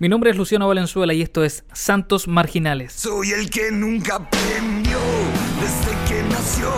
Mi nombre es Luciano Valenzuela y esto es Santos Marginales. Soy el que nunca aprendió desde que nació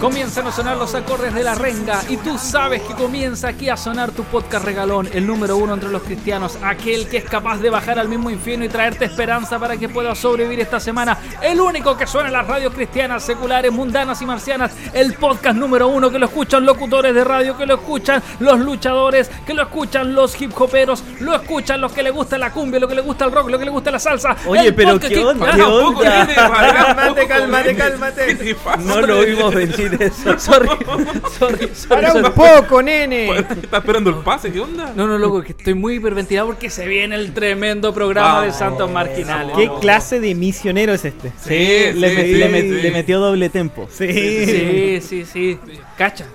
Comienzan a sonar los acordes de la renga y tú sabes que comienza aquí a sonar tu podcast regalón, el número uno entre los cristianos, aquel que es capaz de bajar al mismo infierno y traerte esperanza para que puedas sobrevivir esta semana, el único que suena en las radios cristianas, seculares, mundanas y marcianas, el podcast número uno que lo escuchan locutores de radio, que lo escuchan los luchadores, que lo escuchan los hip hoperos, lo escuchan los que le gusta la cumbia, lo que le gusta el rock, lo que le gusta la salsa. Oye, el pero podcast ¿qué onda? ¿Qué onda? Cálmate, cálmate, cálmate. No lo vimos venir eso. Sorry, sorry, sorry. Para sorry. un poco, nene. ¿Está esperando el pase? ¿Qué onda? No, no, loco, que estoy muy hiperventilado porque se viene el tremendo programa de Santos Marginales. ¿Qué clase de misionero es este? Sí, le, sí, le met- sí. le metió doble tempo. Sí. Sí, sí, sí. Cacha.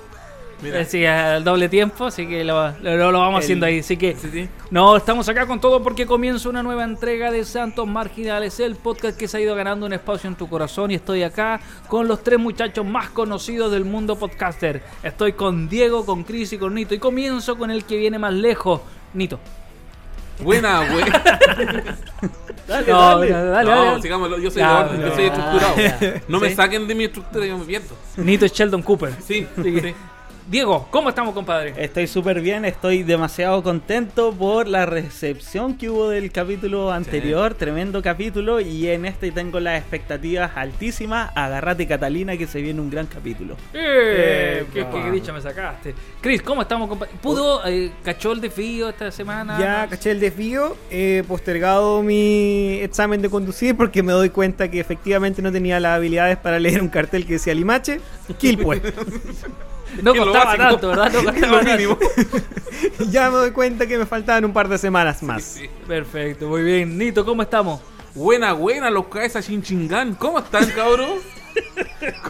Mira. Eh, Sí, al doble tiempo, así que lo, lo- lo vamos El- haciendo ahí. Así que Sí, sí. no, estamos acá con todo porque comienza una nueva entrega de Santos Marginales, el podcast que se ha ido ganando un espacio en tu corazón. Y estoy acá con los tres muchachos más conocidos del mundo podcaster. Estoy con Diego, con Chris y con Nito. Y comienzo con el que viene más lejos, Nito. Buena, buena. Dale, No, dale. dale, dale, no, dale. sigámoslo. Yo soy, Ya, de orden, yo soy estructurado. ya. No me Sí. saquen de mi estructura, yo me pierdo. Nito es Sheldon Cooper. Sí, Así que- sí. Diego, ¿cómo estamos, compadre? Estoy súper bien, estoy demasiado contento por la recepción que hubo del capítulo anterior, tremendo capítulo, y en este tengo las expectativas altísimas. Agárrate Catalina que se viene un gran capítulo. Eh, qué, Epa. qué dicha me sacaste. Chris, ¿cómo estamos, compadre? ¿Pudo, eh, cachó el desafío esta semana? Ya caché el desvío, he postergado mi examen de conducir porque me doy cuenta que efectivamente no tenía las habilidades para leer un cartel que decía Limache, Quilpue. No Que lo costaba básico. tanto, ¿verdad? No costaba lo tanto. mínimo. ya me doy cuenta que me faltaban un par de semanas más. Sí. Perfecto, muy bien. Nito, ¿cómo estamos? Buena, buena, los cabezas chinchingán. ¿Cómo están, cabrón?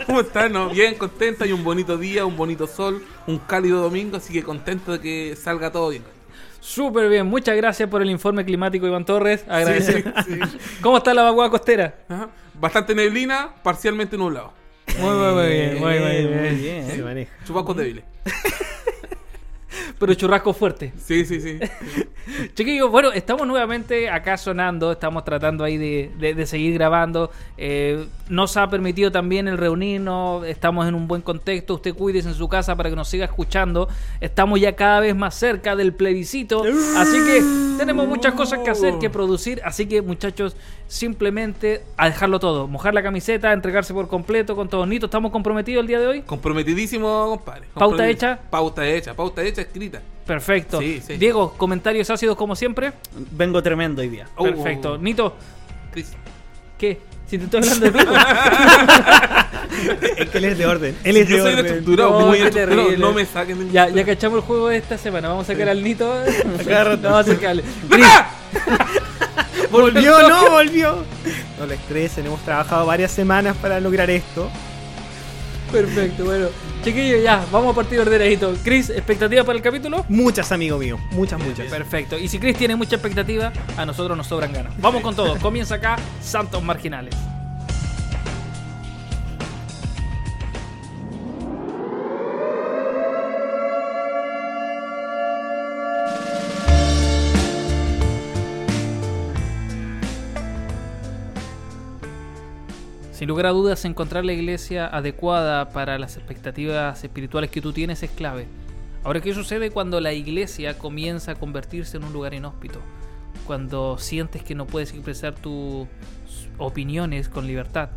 ¿Cómo están? No? Bien, contento. Hay un bonito día, un bonito sol, un cálido domingo, así que contento de que salga todo bien. Súper bien, muchas gracias por el informe climático, Iván Torres. Agradecer. Sí, sí. ¿Cómo está la vaguada costera? Ajá. Bastante neblina, parcialmente nublado. Muy, muy, muy bien, muy, muy bien. bien. Se maneja. Chubascos débiles. Pero churrasco fuerte. Sí, sí, sí. Chiquillos, bueno, estamos nuevamente acá sonando, estamos tratando ahí de, de- de seguir grabando. Eh, nos ha permitido también el reunirnos, estamos en un buen contexto. Usted cuídese en su casa para que nos siga escuchando. Estamos ya cada vez más cerca del plebiscito, así que tenemos muchas cosas que hacer, que producir. Así que, muchachos, simplemente a dejarlo todo: mojar la camiseta, entregarse por completo con todos. Nito, ¿estamos comprometidos el día de hoy? Comprometidísimo, compadre. ¿Pauta hecha? Pauta hecha, pauta hecha, escrita. Perfecto. Sí, sí. Diego, comentarios ácidos como siempre. Vengo tremendo hoy día. Perfecto. oh, oh. Nito, Chris. ¿qué? Si te estoy hablando de ti. Es que él es de orden. Él es Yo de soy orden. estructurado, No, muy estructurado. No me saquen Ya, ya cachamos el juego de esta semana. Vamos a sacar al Nito. Agárrate. No, vamos a sacarle. Volvió, no volvió. No le estresen, hemos trabajado varias semanas para lograr esto. Perfecto, bueno. Chiquillos, ya, vamos a partir ordenadito. Chris, ¿expectativa para el capítulo? Muchas, amigo mío. Muchas, muchas. Perfecto. Y si Chris tiene mucha expectativa, a nosotros nos sobran ganas. Vamos con todo. Comienza acá Santos Marginales. Sin lugar a dudas, encontrar la iglesia adecuada para las expectativas espirituales que tú tienes es clave. Ahora, ¿qué sucede cuando la iglesia comienza a convertirse en un lugar inhóspito? Cuando sientes que no puedes expresar tus opiniones con libertad.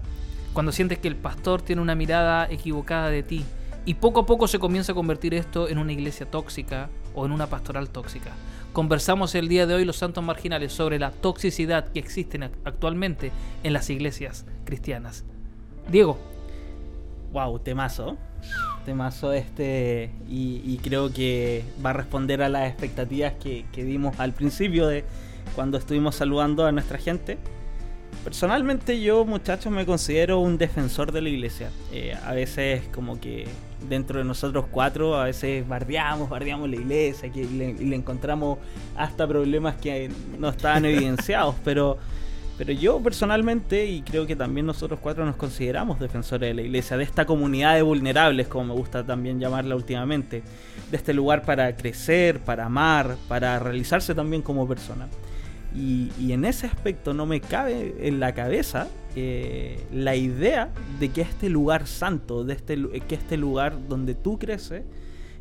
Cuando sientes que el pastor tiene una mirada equivocada de ti. Y poco a poco se comienza a convertir esto en una iglesia tóxica o en una pastoral tóxica. Conversamos el día de hoy, los santos marginales, sobre la toxicidad que existe ac- actualmente en las iglesias cristianas. Diego, Wow, temazo. Temazo este. Y, y creo que va a responder a las expectativas que, que dimos al principio de cuando estuvimos saludando a nuestra gente. Personalmente yo, muchachos, me considero un defensor de la iglesia. Eh, a veces como que dentro de nosotros cuatro, a veces bardeamos, bardeamos la iglesia, que le, y le encontramos hasta problemas que no estaban evidenciados, pero Pero yo personalmente, y creo que también nosotros cuatro nos consideramos defensores de la iglesia, de esta comunidad de vulnerables, como me gusta también llamarla últimamente, de este lugar para crecer, para amar, para realizarse también como persona. Y, en ese aspecto no me cabe en la cabeza eh, la idea de que este lugar santo, de este, que este lugar donde tú creces,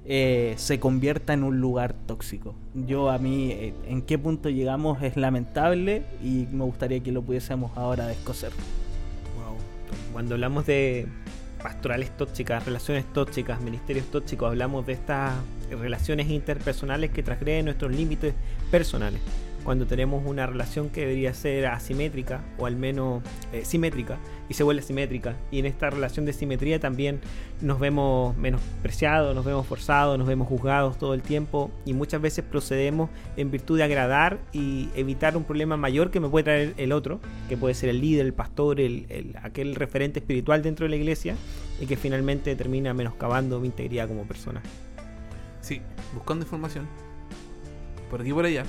eh, se convierta en un lugar tóxico. Yo a mí, eh, en qué punto llegamos es lamentable y me gustaría que lo pudiésemos ahora descoser. Wow. Cuando hablamos de pastorales tóxicas, relaciones tóxicas, ministerios tóxicos, hablamos de estas relaciones interpersonales que transgreden nuestros límites personales. Cuando tenemos una relación que debería ser asimétrica o al menos eh, simétrica y se vuelve simétrica. Y en esta relación de simetría también nos vemos menospreciados, nos vemos forzados, nos vemos juzgados todo el tiempo y muchas veces procedemos en virtud de agradar y evitar un problema mayor que me puede traer el otro, que puede ser el líder, el pastor, el, el- aquel referente espiritual dentro de la iglesia y que finalmente termina menoscabando mi integridad como persona. Sí, buscando información. Por aquí y por allá.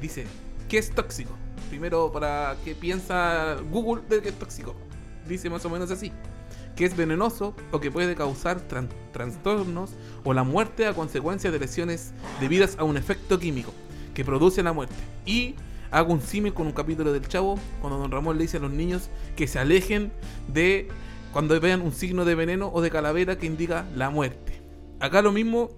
Dice, ¿qué es tóxico? Primero, para qué piensa Google de que es tóxico. Dice más o menos así. Que es venenoso o que puede causar tran- trastornos o la muerte a consecuencia de lesiones debidas a un efecto químico que produce la muerte. Y hago un símil con un capítulo del Chavo cuando Don Ramón le dice a los niños que se alejen de cuando vean un signo de veneno o de calavera que indica la muerte. Acá lo mismo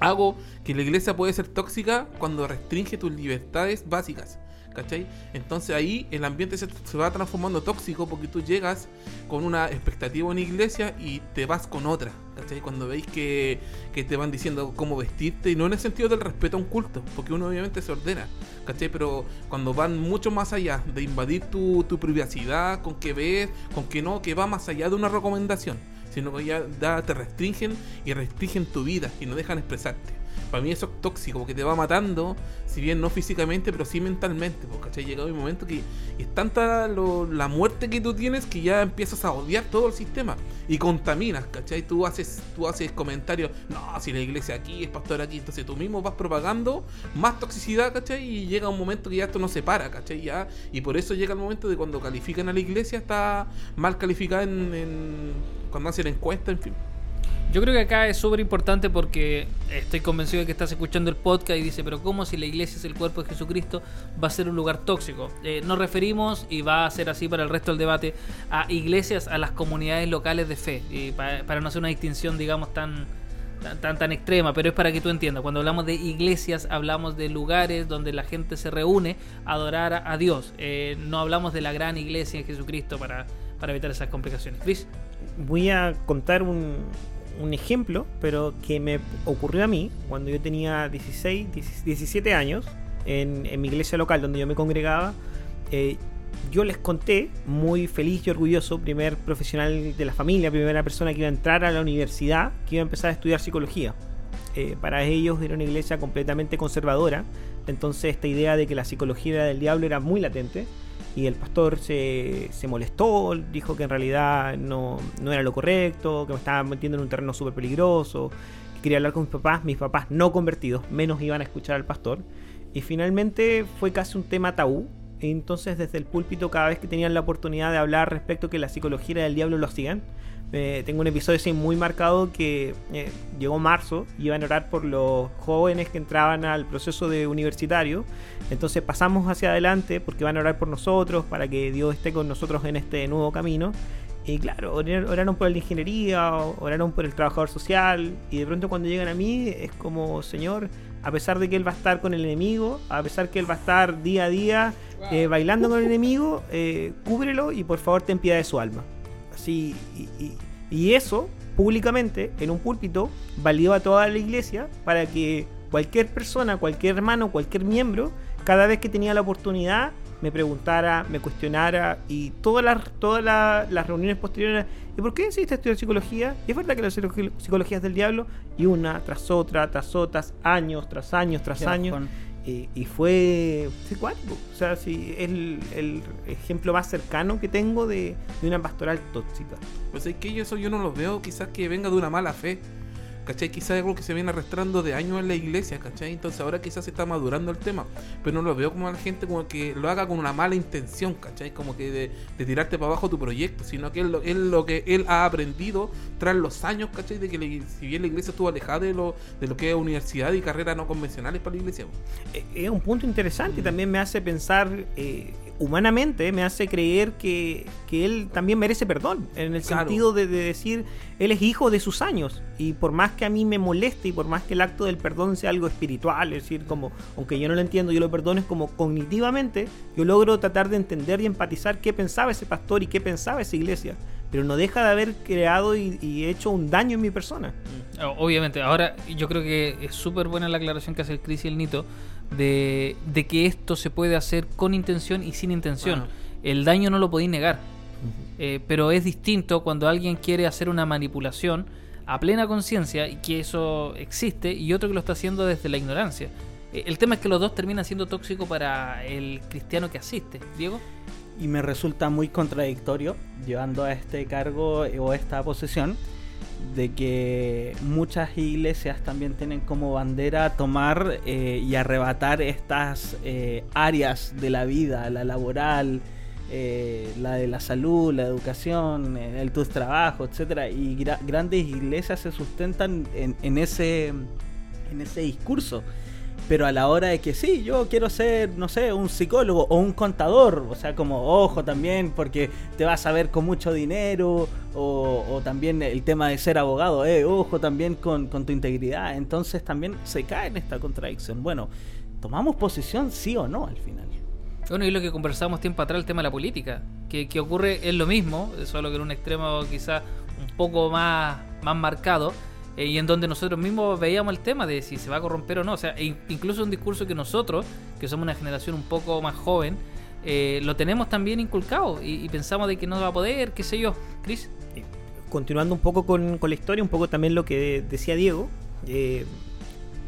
hago que la iglesia puede ser tóxica cuando restringe tus libertades básicas. ¿Cachai? Entonces ahí el ambiente se, se va transformando tóxico porque tú llegas con una expectativa en iglesia y te vas con otra. ¿Cachai? Cuando veis que, que te van diciendo cómo vestirte y no en el sentido del respeto a un culto, porque uno obviamente se ordena. ¿Cachai? Pero cuando van mucho más allá de invadir tu, tu privacidad, con que ves, con que no, que va más allá de una recomendación sino que ya te restringen y restringen tu vida y no dejan expresarte. Para mí eso es tóxico, porque te va matando, si bien no físicamente, pero sí mentalmente, porque ¿cachai? llega un momento que es tanta lo- la muerte que tú tienes que ya empiezas a odiar todo el sistema y contaminas, ¿cachai? Tú haces, tú haces comentarios, no, si la iglesia aquí, es pastor aquí, entonces tú mismo vas propagando más toxicidad, ¿cachai? Y llega un momento que ya esto no se para, ¿cachai? Ya, y por eso llega el momento de cuando califican a la iglesia, está mal calificada en, en- cuando hacen encuesta, en fin. Yo creo que acá es súper importante porque estoy convencido de que estás escuchando el podcast y dice, pero ¿cómo si la iglesia es el cuerpo de Jesucristo va a ser un lugar tóxico? Eh, nos referimos, y va a ser así para el resto del debate, a iglesias, a las comunidades locales de fe, y pa- para no hacer una distinción, digamos, tan, tan, tan, tan extrema, pero es para que tú entiendas. Cuando hablamos de iglesias, hablamos de lugares donde la gente se reúne a adorar a, Dios. Eh, no hablamos de la gran iglesia de Jesucristo para, para evitar esas complicaciones. Chris. Voy a contar un, un ejemplo, pero que me ocurrió a mí cuando yo tenía 16, 17 años en, en mi iglesia local donde yo me congregaba. eh, yo les conté, muy feliz y orgulloso, primer profesional de la familia, primera persona que iba a entrar a la universidad, que iba a empezar a estudiar psicología. Eh, para ellos era una iglesia completamente conservadora, entonces esta idea de que la psicología era del diablo era muy latente y el pastor se, se molestó, dijo que en realidad no, no era lo correcto, que me estaba metiendo en un terreno súper peligroso, que quería hablar con mis papás, mis papás no convertidos, menos iban a escuchar al pastor. Y finalmente fue casi un tema tabú. Entonces desde el púlpito cada vez que tenían la oportunidad de hablar respecto a que la psicología era del diablo lo hacían. Eh, tengo un episodio así muy marcado que eh, llegó marzo iban a orar por los jóvenes que entraban al proceso de universitario. Entonces pasamos hacia adelante porque van a orar por nosotros para que Dios esté con nosotros en este nuevo camino. Y claro, orar- oraron por la ingeniería, oraron por el trabajador social y de pronto cuando llegan a mí es como, Señor, a pesar de que Él va a estar con el enemigo, a pesar que Él va a estar día a día eh, bailando con el enemigo, eh, cúbrelo y por favor ten piedad de su alma. Así, y, y- y eso públicamente en un púlpito valió a toda la iglesia para que cualquier persona, cualquier hermano, cualquier miembro, cada vez que tenía la oportunidad, me preguntara, me cuestionara y todas las, todas las, las reuniones posteriores, ¿y por qué decidiste estudiar psicología? ¿Y es verdad que la psicología es del diablo? Y una tras otra, tras otras, años tras años, tras Qué años. Y, fue, fue. O sea, sí, es el, el ejemplo más cercano que tengo de, de una pastoral tóxica. Pues es que yo eso yo no lo veo quizás que venga de una mala fe. ¿Cachai? Quizás es algo que se viene arrastrando de años en la iglesia, ¿cachai? Entonces ahora quizás se está madurando el tema, pero no lo veo como a la gente como que lo haga con una mala intención, ¿cachai? Como que de, tirarte para abajo tu proyecto, sino que es lo, es lo que él ha aprendido tras los años, ¿cachai? De que si bien la iglesia estuvo alejada de lo, de lo que es universidad y carreras no convencionales para la iglesia. Eh, es un punto interesante y también me hace pensar eh, humanamente, me hace creer que, que él también merece perdón, en el Claro. sentido de, de decir, él es hijo de sus años y por más que a mí me moleste y por más que el acto del perdón sea algo espiritual, es decir, como, aunque yo no lo entiendo, yo lo perdono, es como cognitivamente, yo logro tratar de entender y empatizar qué pensaba ese pastor y qué pensaba esa iglesia, pero no deja de haber creado y, y hecho un daño en mi persona. O- Obviamente, ahora yo creo que es súper buena la aclaración que hace el Chris y el Nito de, de que esto se puede hacer con intención y sin intención. Bueno. El daño no lo podéis negar, Eh, pero es distinto cuando alguien quiere hacer una manipulación a plena conciencia y que eso existe y otro que lo está haciendo desde la ignorancia. Eh, el tema es que los dos terminan siendo tóxicos para el cristiano que asiste. Diego. Y me resulta muy contradictorio llevando a este cargo o esta posición de que muchas iglesias también tienen como bandera tomar eh, y arrebatar estas eh, áreas de la vida, la laboral, eh, la de la salud, la educación, eh, el tus trabajo, etcétera, y gra- grandes iglesias se sustentan en, en ese en ese discurso. Pero a la hora de que sí, yo quiero ser, no sé, un psicólogo o un contador, o sea, como ojo también, porque te vas a ver con mucho dinero, o, también el tema de ser abogado, eh, ojo también con, con tu integridad. Entonces también se cae en esta contradicción. Bueno, ¿tomamos posición sí o no al final? Bueno, y lo que conversamos tiempo atrás, el tema de la política, que, que ocurre es lo mismo, solo que en un extremo quizá un poco más, más marcado, eh, y en donde nosotros mismos veíamos el tema de si se va a corromper o no. O sea, incluso un discurso que nosotros, que somos una generación un poco más joven, eh, lo tenemos también inculcado y, y pensamos de que no va a poder, qué sé yo. Chris. continuando un poco con, con la historia, un poco también lo que decía Diego, eh,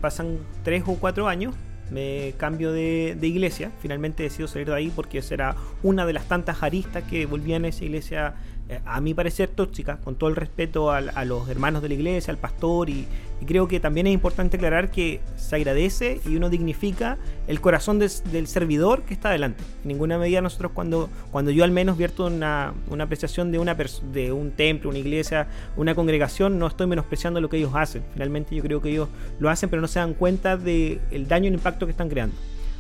pasan tres o cuatro años, me cambio de, de iglesia, finalmente decido salir de ahí porque esa era una de las tantas aristas que volvían a esa iglesia, eh, a mi parecer tóxica, con todo el respeto a, los hermanos de la iglesia, al pastor, y, creo que también es importante aclarar que se agradece y uno dignifica el corazón del servidor que está adelante. En ninguna medida nosotros cuando, cuando yo al menos vierto una, una apreciación de, una de un templo, una iglesia, una congregación, no estoy menospreciando lo que ellos hacen. Finalmente yo creo que ellos lo hacen, pero no se dan cuenta del daño y el impacto que están creando.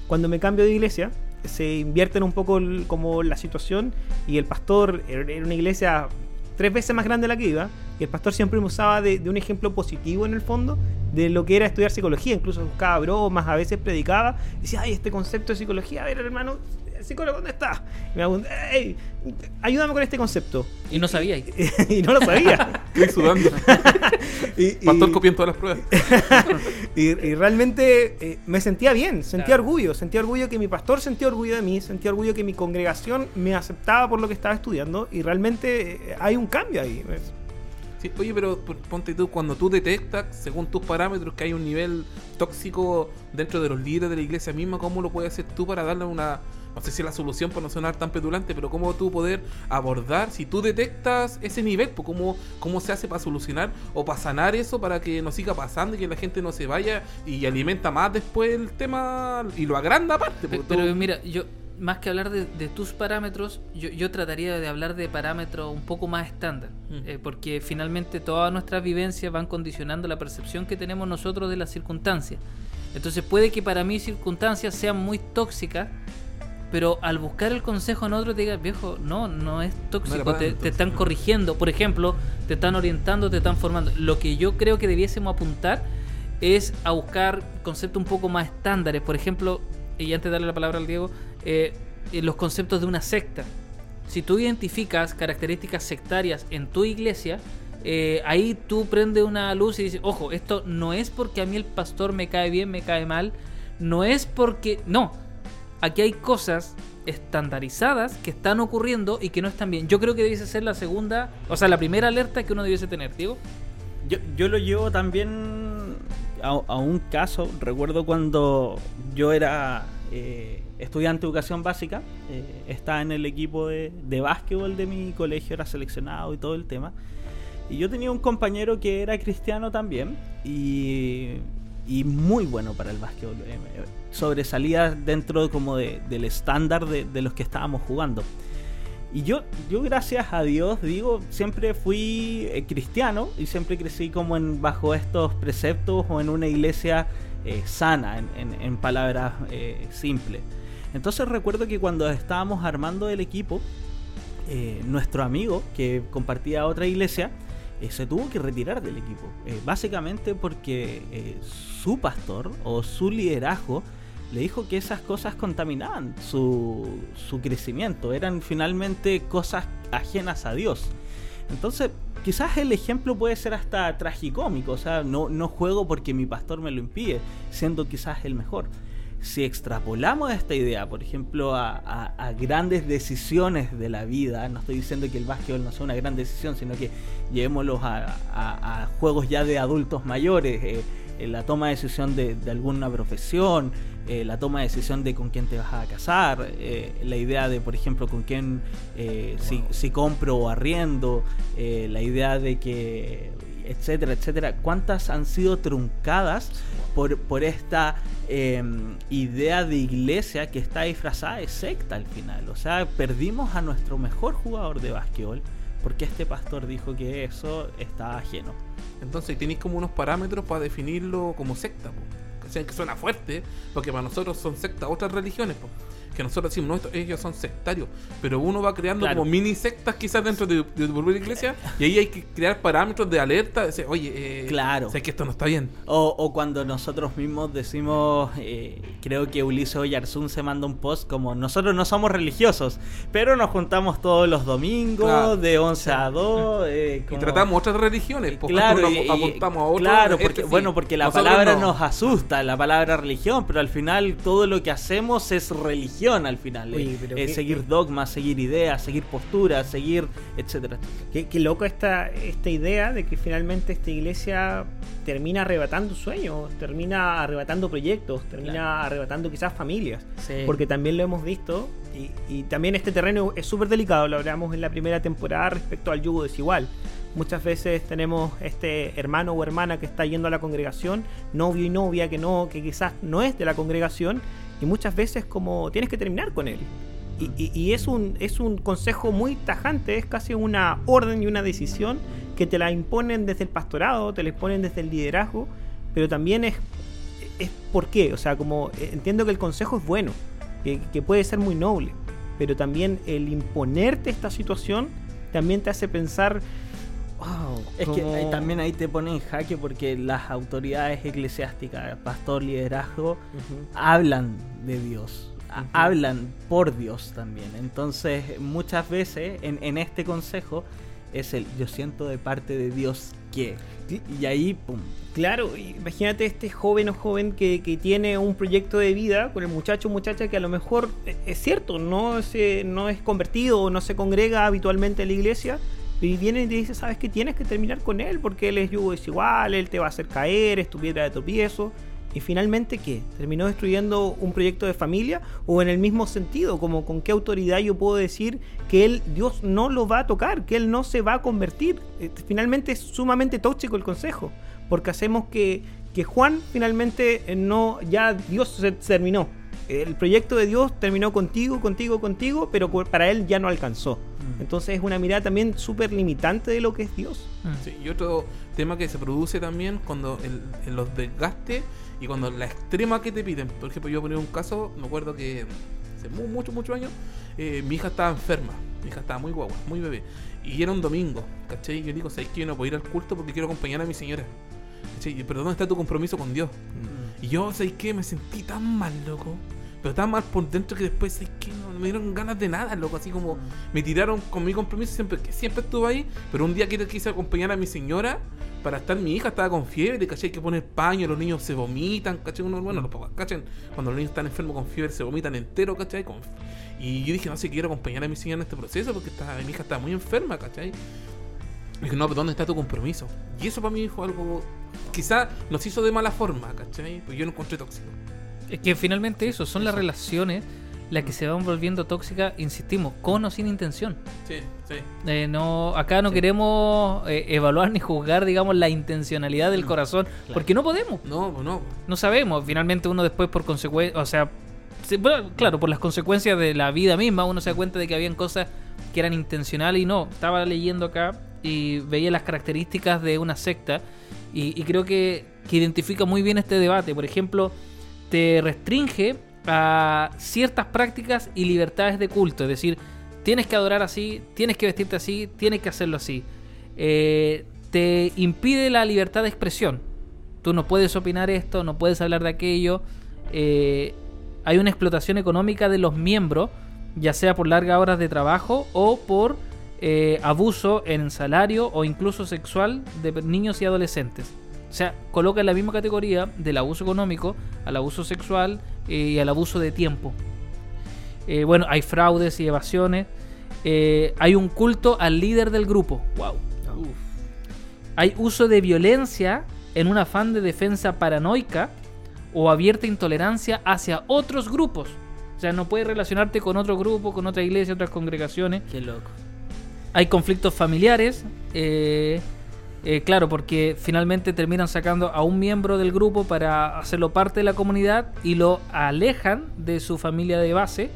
Cuando me cambio de iglesia, se invierten un poco como la situación y el pastor era era una iglesia tres veces más grande de la que iba y el pastor siempre me usaba de, de un ejemplo positivo en el fondo de lo que era estudiar psicología, incluso buscaba bromas, a veces predicaba, decía, ay, este concepto de psicología, a ver hermano, ¿el psicólogo dónde está? Y me preguntaba, "Ey, ayúdame con este concepto. Y no sabía. y no lo sabía. Estoy sudando. Y- y- Pastor copia en todas las pruebas. y, y realmente eh, me sentía bien, sentía Claro. orgullo, sentía orgullo que mi pastor sentía orgullo de mí, sentía orgullo que mi congregación me aceptaba por lo que estaba estudiando y realmente eh, hay un cambio ahí. Sí, oye, pero ponte tú, cuando tú detectas, según tus parámetros, que hay un nivel tóxico dentro de los líderes de la iglesia misma, ¿cómo lo puedes hacer tú para darle una, no sé si la solución para no sonar tan petulante, pero cómo tú poder abordar, si tú detectas ese nivel, pues cómo, cómo se hace para solucionar o para sanar eso para que no siga pasando y que la gente no se vaya y alimenta más después el tema y lo agranda aparte? Porque Pero tú- mira, yo más que hablar de, de tus parámetros, yo, yo trataría de hablar de parámetros un poco más estándar, Mm. eh, porque finalmente todas nuestras vivencias van condicionando la percepción que tenemos nosotros de las circunstancias. Entonces puede que para mí circunstancias sean muy tóxicas, pero al buscar el consejo en otro te digas, viejo, no, no es tóxico, te, están corrigiendo, por ejemplo, te están orientando, te están formando. Lo que yo creo que debiésemos apuntar es a buscar conceptos un poco más estándares, por ejemplo, y antes de darle la palabra al Diego, eh, eh, los conceptos de una secta. Si tú identificas características sectarias en tu iglesia, eh, ahí tú prendes una luz y dices, ojo, esto no es porque a mí el pastor me cae bien, me cae mal, no es porque... No, aquí hay cosas estandarizadas que están ocurriendo y que no están bien. Yo creo que debiese ser la segunda, o sea, la primera alerta que uno debiese tener, Diego. Yo, yo lo llevo también a, a un caso. Recuerdo cuando yo era eh, estudiante de educación básica, eh, estaba en el equipo de, de básquetbol de mi colegio, era seleccionado y todo el tema. Y yo tenía un compañero que era cristiano también y, y muy bueno para el básquetbol. eh, eh, Sobresalía dentro como de- del estándar de, de los que estábamos jugando. Y yo, yo gracias a Dios, digo, siempre fui eh, cristiano y siempre crecí como en bajo estos preceptos o en una iglesia sana, en, en- en palabras simples. Entonces recuerdo que cuando estábamos armando el equipo, nuestro amigo que compartía otra iglesia eh, se tuvo que retirar del equipo. Eh, básicamente porque eh, su pastor o su liderazgo le dijo que esas cosas contaminaban su, su crecimiento, eran finalmente cosas ajenas a Dios. Entonces, quizás el ejemplo puede ser hasta tragicómico, o sea, no, no juego porque mi pastor me lo impide, siendo quizás el mejor. Si extrapolamos esta idea, por ejemplo, a, a- a grandes decisiones de la vida, no estoy diciendo que el básquetbol no sea una gran decisión, sino que llevémoslos a, juegos ya de adultos mayores, eh, eh, la toma de decisión de, de alguna profesión, eh, la toma de decisión de con quién te vas a casar, la idea de, por ejemplo, con quién, eh, si, si compro o arriendo, la idea de que, etcétera, etcétera, cuántas han sido truncadas por, por esta eh, idea de iglesia que está disfrazada de secta al final. O sea, perdimos a nuestro mejor jugador de básquetbol porque este pastor dijo que eso está ajeno. Entonces tenéis como unos parámetros para definirlo como secta, po. ¿Cachai? Que suena fuerte, porque para nosotros son sectas otras religiones. Que nosotros decimos, no, esto- ellos son sectarios. Pero uno va creando Claro. como mini sectas quizás dentro de, de tu propia iglesia. Y ahí hay que crear parámetros de alerta. De decir, oye, eh, Claro. sé que esto no está bien. O, o cuando nosotros mismos decimos, eh, creo que Ulises Oyarzún se manda un post como nosotros no somos religiosos, pero nos juntamos todos los domingos Claro. de 11 a 2. eh, Y tratamos otras religiones. pues, Claro, y- apuntamos a otro. claro, este porque, bueno, porque la palabra no. nos asusta, la palabra religión, pero al final todo lo que hacemos es religión al final. Oye, eh, eh, qué- seguir dogmas, seguir ideas, seguir posturas, seguir, etcétera. Qué, qué loco esta, esta idea de que finalmente esta iglesia termina arrebatando sueños, termina arrebatando proyectos, termina Claro. arrebatando quizás familias. Sí. Porque también lo hemos visto y, y también este terreno es súper delicado, lo hablamos en la primera temporada respecto al yugo desigual. Muchas veces tenemos este hermano o hermana que está yendo a la congregación, novio y novia que no, que quizás no es de la congregación, y muchas veces como tienes que terminar con él. Y, y- y es, un, es un consejo muy tajante, es casi una orden y una decisión que te la imponen desde el pastorado, te la imponen desde el liderazgo, pero también es, es por qué. O sea, como eh, entiendo que el consejo es bueno, que, que puede ser muy noble, pero también el imponerte esta situación también te hace pensar, wow, Es que como- también ahí te pone en jaque porque las autoridades eclesiásticas, pastor, liderazgo, hablan de Dios, hablan por Dios también. Entonces, muchas veces en, en este consejo es el yo siento de parte de Dios que. Y ahí, pum. Claro, imagínate este joven o joven que, que tiene un proyecto de vida con el muchacho o muchacha que a lo mejor eh, es cierto, no, se, no es convertido o no se congrega habitualmente en la iglesia, y viene y te dice, sabes que tienes que terminar con él porque él es yugo desigual, él te va a hacer caer, es tu piedra de tropiezo. Y finalmente, ¿qué? ¿Terminó destruyendo un proyecto de familia? ¿O en el mismo sentido? Como con qué autoridad yo puedo decir que él, Dios no lo va a tocar, que él no se va a convertir? Eh, Finalmente es sumamente tóxico el consejo, porque hacemos que, que Juan finalmente eh, no, ya Dios se terminó. El proyecto de Dios terminó contigo, contigo, contigo, pero para él ya no alcanzó. Entonces es una mirada también súper limitante de lo que es Dios. Mm. Sí, y otro tema que se produce también cuando el, en los desgastes y cuando la extrema que te piden. Por ejemplo, yo ponía un caso, me acuerdo que hace mu- muchos, muchos años, eh, mi hija estaba enferma. Mi hija estaba muy guagua, muy bebé. Y era un domingo, ¿cachai? Y yo digo, ¿sabes que yo no puedo ir al culto porque quiero acompañar a mi señora? ¿Cachai? Y, Pero ¿dónde está tu compromiso con Dios? Y yo, ¿sabes qué? Me sentí tan mal, loco. Pero tan mal por dentro que después. No, no me dieron ganas de nada, loco. Así como me tiraron con mi compromiso siempre, que siempre estuve ahí. Pero un día que quise acompañar a mi señora para estar, mi hija estaba con fiebre, ¿cachai? Que poner paño, los niños se vomitan, ¿cachai? Uno, bueno, los papás, ¿cachai? Cuando los niños están enfermos con fiebre se vomitan entero, ¿cachai? Con- y yo dije, no sé, quiero acompañar a mi señora en este proceso porque está, mi hija está muy enferma, ¿cachai? Me dije, no, pero ¿dónde está tu compromiso? Y eso para mí fue algo. Quizá nos hizo de mala forma, ¿cachai? Pues yo lo encontré tóxico. Es que finalmente eso, son las relaciones la que se va volviendo tóxica, insistimos, con o sin intención. Sí, sí. Eh, no, acá no queremos eh, evaluar ni juzgar, digamos, la intencionalidad del corazón, porque no podemos, No, pues no. no sabemos. Finalmente uno después por consecuencia, o sea, se- bueno, claro, por las consecuencias de la vida misma, uno se da cuenta de que habían cosas que eran intencionales y no. Estaba leyendo acá y veía las características de una secta y, y creo que, que identifica muy bien este debate. Por ejemplo, te restringe a ciertas prácticas y libertades de culto, es decir, tienes que adorar así, tienes que vestirte así, tienes que hacerlo así. Eh, te impide la libertad de expresión. Tú no puedes opinar esto, no puedes hablar de aquello. Eh, hay una explotación económica de los miembros, ya sea por largas horas de trabajo o por eh, abuso en salario o incluso sexual de niños y adolescentes. O sea, coloca en la misma categoría del abuso económico, al abuso sexual eh, y al abuso de tiempo. Eh, bueno, hay fraudes y evasiones. Eh, hay un culto al líder del grupo. Wow. Hay uso de violencia en un afán de defensa paranoica o abierta intolerancia hacia otros grupos. O sea, no puedes relacionarte con otro grupo, con otra iglesia, otras congregaciones. Qué loco. Hay conflictos familiares. eh, eh, claro, porque finalmente terminan sacando a un miembro del grupo para hacerlo parte de la comunidad y lo alejan de su familia de base.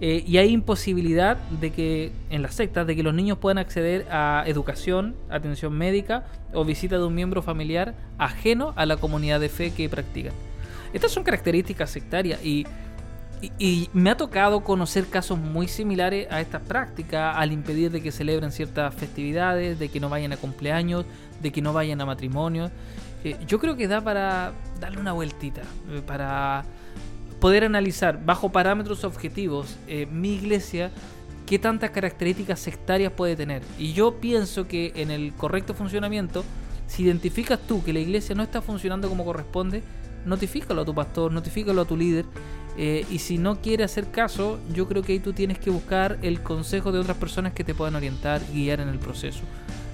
Eh, y hay imposibilidad de que en las sectas de que los niños puedan acceder a educación, atención médica o visita de un miembro familiar ajeno a la comunidad de fe que practican. Estas son características sectarias y, y- me ha tocado conocer casos muy similares a estas prácticas al impedir de que celebren ciertas festividades, de que no vayan a cumpleaños, de que no vayan a matrimonios. Eh, yo creo que da para darle una vueltita, eh, para poder analizar bajo parámetros objetivos eh, mi iglesia qué tantas características sectarias puede tener. Y yo pienso que en el correcto funcionamiento, si identificas tú que la iglesia no está funcionando como corresponde, notifícalo a tu pastor, notifícalo a tu líder. Eh, y si no quiere hacer caso, yo creo que ahí tú tienes que buscar el consejo de otras personas que te puedan orientar guiar en el proceso.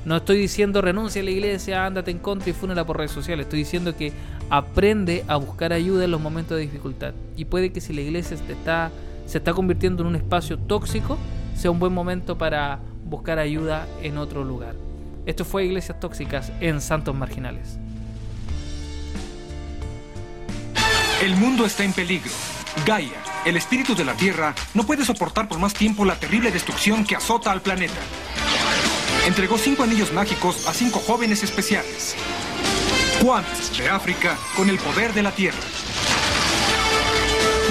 No estoy diciendo renuncia a la iglesia, ándate en contra y fúnela por redes sociales. Estoy diciendo que aprende a buscar ayuda en los momentos de dificultad. Y puede que si la iglesia te está, se está convirtiendo en un espacio tóxico, sea un buen momento para buscar ayuda en otro lugar. Esto fue Iglesias Tóxicas en Santos Marginales. El mundo está en peligro. Gaia, el espíritu de la Tierra, no puede soportar por más tiempo la terrible destrucción que azota al planeta. Entregó cinco anillos mágicos a cinco jóvenes especiales. Juan, de África, con el poder de la Tierra.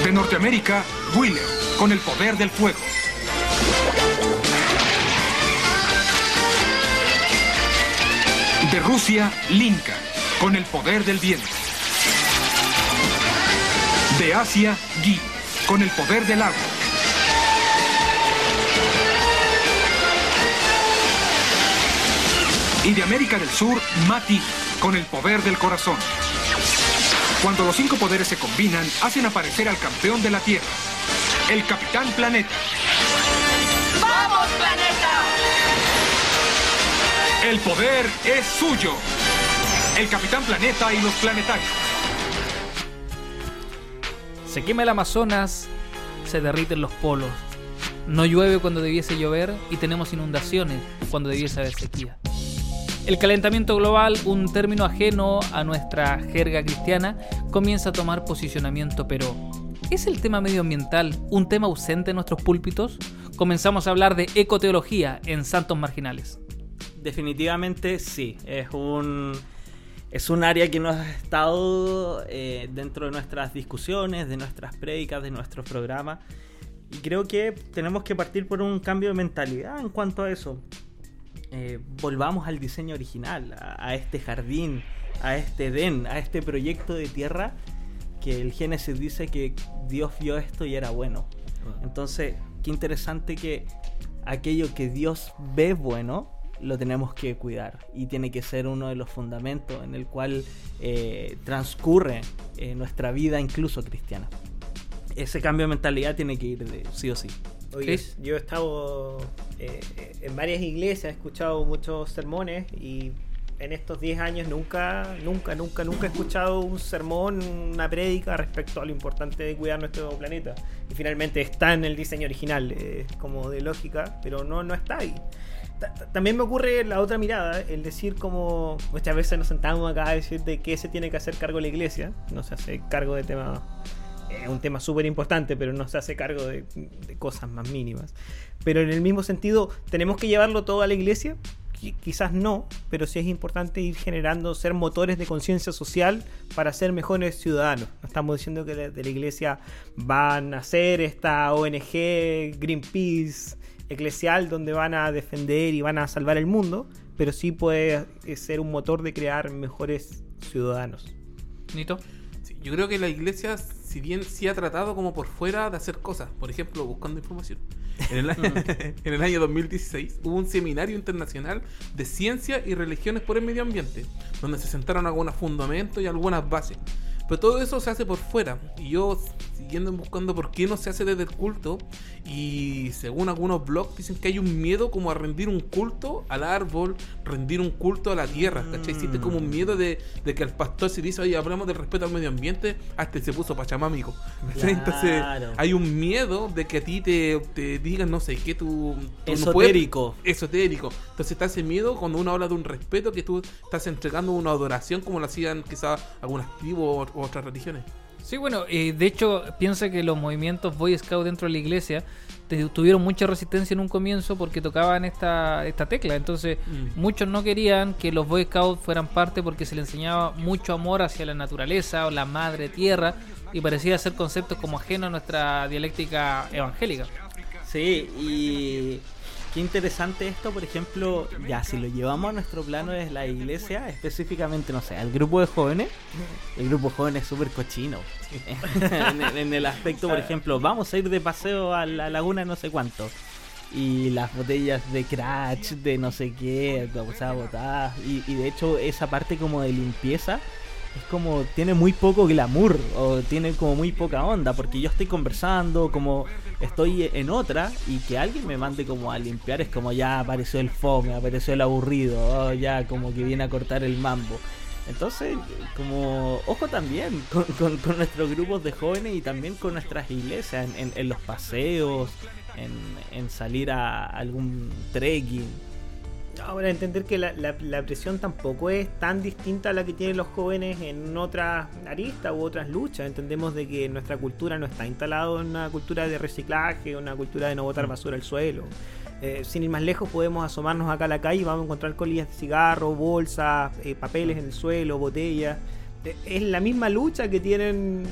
De Norteamérica, Wheeler, con el poder del fuego. De Rusia, Linka, con el poder del viento. De Asia, Gi, con el poder del agua. Y de América del Sur, Mati, con el poder del corazón. Cuando los cinco poderes se combinan, hacen aparecer al campeón de la Tierra, el Capitán Planeta. ¡Vamos, planeta! El poder es suyo. El Capitán Planeta y los planetarios. Se quema el Amazonas, se derriten los polos. No llueve cuando debiese llover y tenemos inundaciones cuando debiese haber sequía. El calentamiento global, un término ajeno a nuestra jerga cristiana, comienza a tomar posicionamiento, pero ¿es el tema medioambiental un tema ausente en nuestros púlpitos? Comenzamos a hablar de ecoteología en Santos Marginales. Definitivamente sí. Es un. Es un área que nos ha estado eh, dentro de nuestras discusiones, de nuestras prédicas, de nuestros programas. Y creo que tenemos que partir por un cambio de mentalidad en cuanto a eso. Eh, volvamos al diseño original, a, a este jardín, a este Edén, a este proyecto de tierra que el Génesis dice que Dios vio esto y era bueno. Entonces, qué interesante que aquello que Dios ve bueno, lo tenemos que cuidar y tiene que ser uno de los fundamentos en el cual eh, transcurre eh, nuestra vida incluso cristiana. Ese cambio de mentalidad tiene que ir de sí o sí. Oye, Chris. yo he estado eh, en varias iglesias, he escuchado muchos sermones y en estos 10 años nunca, nunca, nunca, nunca he escuchado un sermón, una prédica respecto a lo importante de cuidar nuestro planeta. Y finalmente está en el diseño original, eh, como de lógica, pero no, no está ahí. Ta- ta- También me ocurre la otra mirada, el decir como muchas veces nos sentamos acá a decir de qué se tiene que hacer cargo la iglesia, no se hace cargo de temas es un tema súper importante, pero no se hace cargo de, cosas más mínimas. Pero en el mismo sentido, ¿tenemos que llevarlo todo a la iglesia? Qui- Quizás no, pero sí es importante ir generando, ser motores de conciencia social para ser mejores ciudadanos. No estamos diciendo que de, de la iglesia van a ser esta ONG, Greenpeace, eclesial, donde van a defender y van a salvar el mundo, pero sí puede eh, ser un motor de crear mejores ciudadanos. Nito. Sí, yo creo que la iglesia, si bien sí ha tratado como por fuera de hacer cosas, por ejemplo, buscando información. En el, año- en el año 2016 hubo un seminario internacional de ciencia y religiones por el medio ambiente, donde se sentaron algunos fundamentos y algunas bases. Pero todo eso se hace por fuera. Y yo, siguiendo buscando por qué no se hace desde el culto, y según algunos blogs dicen que hay un miedo como a rendir un culto al árbol, rendir un culto a la tierra, ¿cachai? Existe como un miedo de, de que el pastor se dice, oye, hablamos del respeto al medio ambiente, hasta se puso pachamámico. ¿cachai? Entonces, Claro. hay un miedo de que a ti te, te digan, no sé, que tú... tú no Esotérico. puedes- esotérico. Entonces está ese miedo cuando uno habla de un respeto que tú estás entregando una adoración como lo hacían quizás algunas tribus o otras religiones. Sí, bueno, eh, de hecho, piensa que los movimientos Boy Scout dentro de la iglesia te- tuvieron mucha resistencia en un comienzo porque tocaban esta, esta tecla. Entonces, Mm. muchos no querían que los Boy Scouts fueran parte porque se les enseñaba mucho amor hacia la naturaleza o la madre tierra y parecía ser conceptos como ajenos a nuestra dialéctica evangélica. Sí, y qué interesante esto, por ejemplo, ya si lo llevamos a nuestro plano de la iglesia, específicamente, no sé, al grupo de jóvenes, el grupo de jóvenes es súper cochino. en, el- en el aspecto, por ejemplo, vamos a ir de paseo a la laguna no sé cuánto. Y las botellas de crash, de no sé qué, sea, botadas. Y, y de hecho esa parte como de limpieza es como tiene muy poco glamour o tiene como muy poca onda porque yo estoy conversando como estoy en otra y que alguien me mande como a limpiar es como ya apareció el fome, apareció el aburrido, oh, ya como que viene a cortar el mambo. Entonces, como ojo también con, con- nuestros grupos de jóvenes y también con nuestras iglesias en, en- en los paseos, en, en salir a algún trekking. Ahora, entender que la, la- la presión tampoco es tan distinta a la que tienen los jóvenes en otras aristas u otras luchas. Entendemos de que nuestra cultura no está instalada en una cultura de reciclaje, una cultura de no botar basura al suelo. Eh, sin ir más lejos, podemos asomarnos acá a la calle y vamos a encontrar colillas de cigarro, bolsas, eh, papeles en el suelo, botellas. Eh, es la misma lucha que tienen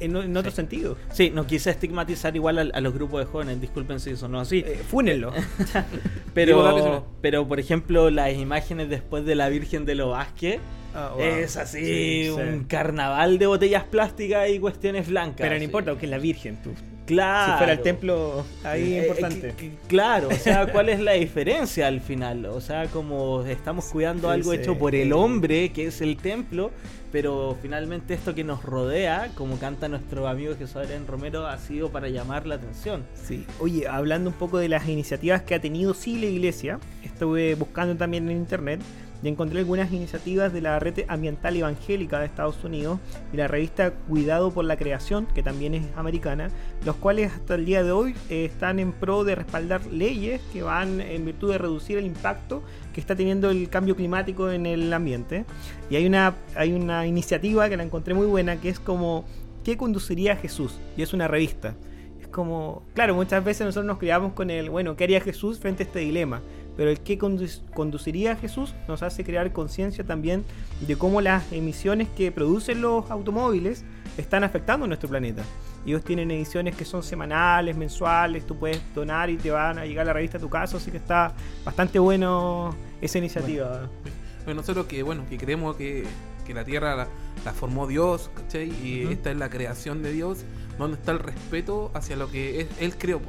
en, en otro Sí. sentido. Sí, no quise estigmatizar igual a, a los grupos de jóvenes, disculpen si eso no así. Eh, fúnenlo. Dale, Pero, pero por ejemplo, las imágenes después de la Virgen de los Vázquez wow. es así, Sí, un sí. carnaval de botellas plásticas y cuestiones blancas. Pero no importa, porque es la Virgen. tú. Claro. Si fuera el templo, ahí Eh, es importante. eh, que- claro, o sea, ¿cuál es la diferencia al final? O sea, como estamos cuidando Sí, algo sí. hecho por el hombre, que es el templo, pero finalmente esto que nos rodea, como canta nuestro amigo Jesús Adrián Romero, ha sido para llamar la atención. Sí. Oye, hablando un poco de las iniciativas que ha tenido sí la iglesia, estuve buscando también en internet y encontré algunas iniciativas de la Red Ambiental Evangélica de Estados Unidos y la revista Cuidado por la Creación, que también es americana, los cuales hasta el día de hoy eh, están en pro de respaldar leyes que van en virtud de reducir el impacto que está teniendo el cambio climático en el ambiente. Y hay una, hay una iniciativa que la encontré muy buena que es como ¿Qué conduciría Jesús? Y es una revista. Es como, claro, muchas veces nosotros nos criamos con el, bueno, ¿qué haría Jesús frente a este dilema? Pero el condu- conduciría a Jesús nos hace crear conciencia también de cómo las emisiones que producen los automóviles están afectando a nuestro planeta. Ellos tienen ediciones que son semanales, mensuales, tú puedes donar y te van a llegar la revista a tu casa, así que está bastante bueno esa iniciativa. Bueno, nosotros que, bueno, que creemos que, que la tierra la, la formó Dios, ¿cachai? Y esta es la creación de Dios, donde está el respeto hacia lo que es- Él creó.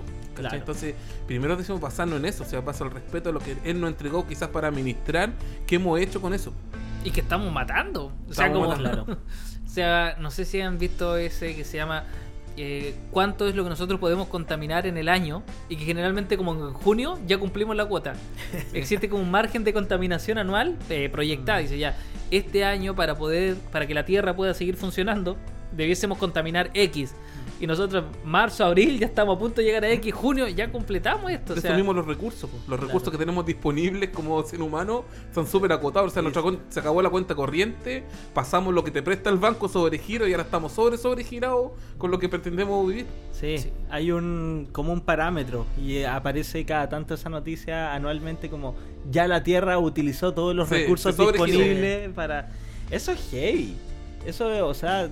Claro. Entonces, primero decimos basarnos en eso, o sea, pasa el respeto a lo que Él nos entregó quizás para administrar, ¿qué hemos hecho con eso? Y que estamos matando. O sea, Estamos como, matando. o sea, no sé si han visto ese que se llama eh, cuánto es lo que nosotros podemos contaminar en el año y que generalmente como en junio ya cumplimos la cuota. Existe como un margen de contaminación anual eh, proyectada. Dice ya, este año para poder, para que la Tierra pueda seguir funcionando, debiésemos contaminar X. Y nosotros, marzo, abril, ya estamos a punto de llegar a X, junio, ya completamos esto. O sea, los recursos. po. Los recursos que tenemos disponibles como ser humano son súper acotados. O sea, nuestra se acabó la cuenta corriente, pasamos lo que te presta el banco sobre giro y ahora estamos sobre sobre girados con lo que pretendemos vivir. Sí, Sí. hay un como un parámetro y eh, aparece cada tanto esa noticia anualmente como ya la Tierra utilizó todos los Sí, recursos disponibles para eso es heavy. Eso, o sea,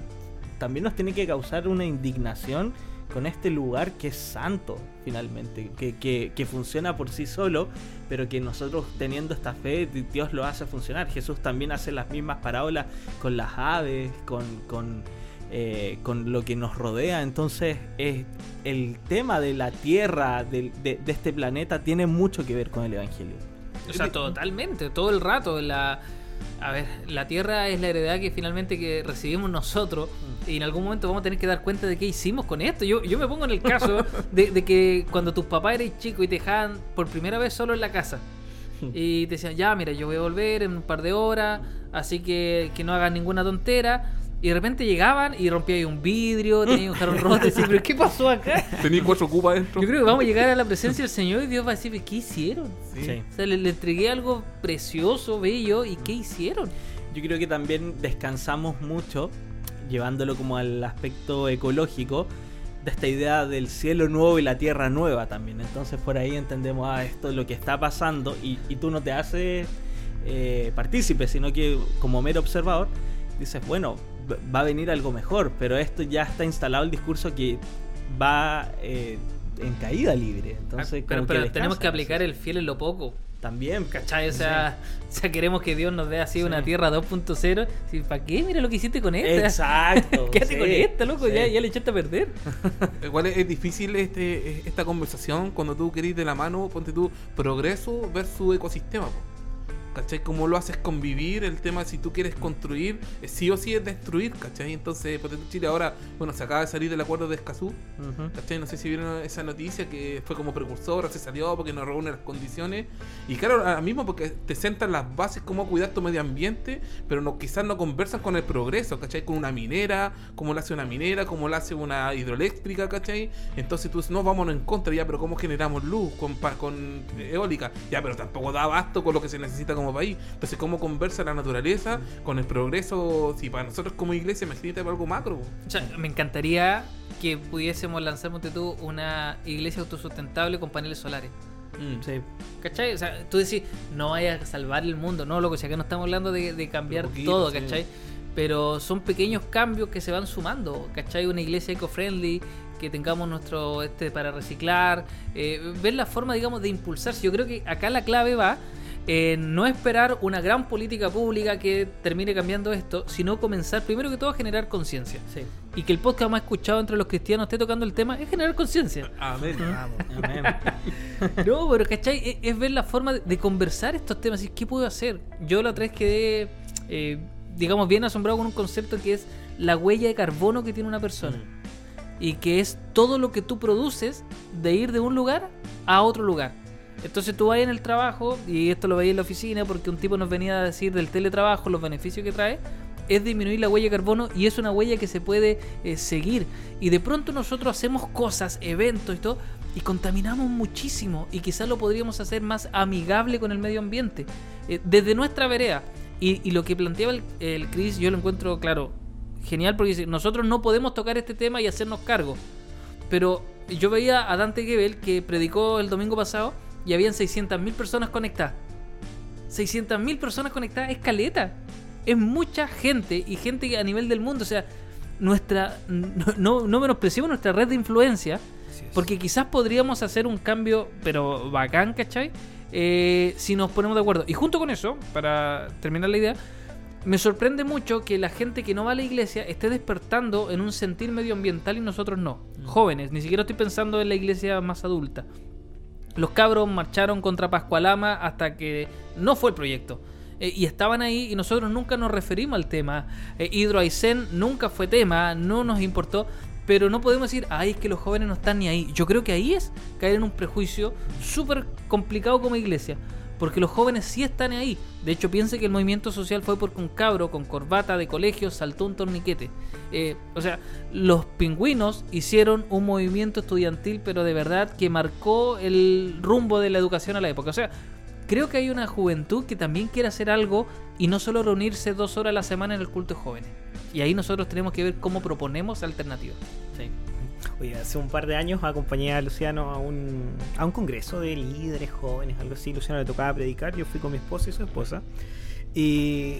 también nos tiene que causar una indignación con este lugar que es santo, finalmente, que, que, funciona por sí solo, pero que nosotros teniendo esta fe, Dios lo hace funcionar. Jesús también hace las mismas parábolas con las aves, con, con, eh, con lo que nos rodea. Entonces, es el tema de la tierra, del- de, de este planeta, tiene mucho que ver con el Evangelio. O sea, totalmente, todo el rato. La, a ver, la tierra es la heredad que finalmente que recibimos nosotros y en algún momento vamos a tener que dar cuenta de qué hicimos con esto. Yo, yo me pongo en el caso de, de que cuando tus papás eres chico y te dejaban por primera vez solo en la casa y te decían, ya, mira, yo voy a volver en un par de horas, así que, que no hagas ninguna tontera. Y de repente llegaban y rompía ahí un vidrio, tenía un jarrón roto. Y decía, pero ¿qué pasó acá? Tenía cuatro cupas adentro. Yo creo que vamos a llegar a la presencia del Señor y Dios va a decir, ¿qué hicieron? Sí. O sea, le, le entregué algo precioso, bello, ¿y qué hicieron? Yo creo que también descansamos mucho, llevándolo como al aspecto ecológico, de esta idea del cielo nuevo y la tierra nueva también. Entonces por ahí entendemos, ah, esto es lo que está pasando y, y tú no te haces eh, partícipe, sino que como mero observador dices, bueno, va a venir algo mejor, pero esto ya está instalado el discurso que va eh, en caída libre. Enentonces, Ah, pero como pero que tenemos que aplicar el fiel en lo poco. También, ¿Cachai? O sea, o sea, queremos que Dios nos dé así una tierra 2.0. Sí, ¿Para qué? Mira lo que hiciste con esta. Exacto. Quédate sí, con esta, loco. sí. Ya, ya le echaste a perder. Igual es, es difícil este, esta conversación cuando tú querís de la mano, ponte tú, progreso versus ecosistema. po. ¿Cachai? ¿Cómo lo haces convivir? El tema, si tú quieres construir, eh, sí o sí es destruir, ¿cachai? Entonces, tú, Chile ahora, bueno, se acaba de salir del acuerdo de Escazú. ¿Cachai? No sé si vieron esa noticia que fue como precursora, se salió porque no reúne las condiciones. Y claro, ahora mismo porque te sentan las bases cómo cuidar tu medio ambiente, pero no, quizás no conversan con el progreso, ¿cachai? Con una minera, cómo lo hace una minera, cómo lo hace una hidroeléctrica, ¿cachai? Entonces tú dices, no, vámonos en contra, ya, pero ¿cómo generamos luz con, con eólica? Ya, pero tampoco da abasto con lo que se necesita como país. Entonces, ¿cómo conversa la naturaleza con el progreso? Si para nosotros como iglesia, imagínate algo macro. O sea, me encantaría que pudiésemos lanzar, tú, una iglesia autosustentable con paneles solares. Mm. Sí. ¿Cachai? O sea, tú decís, no vaya a salvar el mundo. No, loco, si acá no estamos hablando de, de cambiar poquito, todo, sí. ¿cachai? Pero son pequeños cambios que se van sumando, ¿cachai? Una iglesia eco-friendly, que tengamos nuestro este para reciclar, eh, ver la forma, digamos, de impulsarse. Yo creo que acá la clave va no esperar una gran política pública que termine cambiando esto, sino comenzar primero que todo a generar conciencia. Sí. Y que el podcast más escuchado entre los cristianos esté tocando el tema es generar conciencia. Amén. Vamos, amén. No, pero ¿cachai? Es, es ver la forma de, de conversar estos temas. y ¿Qué puedo hacer? Yo la otra vez quedé, eh, digamos, bien asombrado con un concepto que es la huella de carbono que tiene una persona. Y que es todo lo que tú produces de ir de un lugar a otro lugar. Entonces tú vas en el trabajo, y esto lo veía en la oficina porque un tipo nos venía a decir del teletrabajo, los beneficios que trae, es disminuir la huella de carbono y es una huella que se puede eh, seguir. Y de pronto nosotros hacemos cosas, eventos y todo, y contaminamos muchísimo. Y quizás lo podríamos hacer más amigable con el medio ambiente, eh, desde nuestra vereda. Y, lo que planteaba el, el Chris, yo lo encuentro, claro, genial porque nosotros no podemos tocar este tema y hacernos cargo. Pero yo veía a Dante Gebel que predicó el domingo pasado y habían 600.000 personas conectadas. 600.000 personas conectadas es caleta. Es mucha gente y gente que a nivel del mundo. O sea, nuestra no, no, no menospreciemos nuestra red de influencia. Porque quizás podríamos hacer un cambio, pero bacán, ¿cachai? Eh, si nos ponemos de acuerdo. Y junto con eso, para terminar la idea, me sorprende mucho que la gente que no va a la iglesia esté despertando en un sentir medioambiental y nosotros no. Jóvenes, ni siquiera estoy pensando en la iglesia más adulta. Los cabros marcharon contra Pascualama hasta que no fue el proyecto. Eh, y estaban ahí y nosotros nunca nos referimos al tema. Eh, Hidro Aysén nunca fue tema, no nos importó. pero no podemos decir, ay, es que los jóvenes no están ni ahí. Yo creo que ahí es caer en un prejuicio súper complicado como iglesia. Porque los jóvenes sí están ahí. De hecho, piense que el movimiento social fue porque un cabro con corbata de colegio saltó un torniquete. Eh, o sea, los pingüinos hicieron un movimiento estudiantil, pero de verdad que marcó el rumbo de la educación a la época. O sea, creo que hay una juventud que también quiere hacer algo y no solo reunirse dos horas a la semana en el culto de jóvenes. Y ahí nosotros tenemos que ver cómo proponemos alternativas. Sí. Oye, hace un par de años acompañé a Luciano a un, a un congreso de líderes jóvenes, algo así. Luciano le tocaba predicar, yo fui con mi esposa y su esposa. Y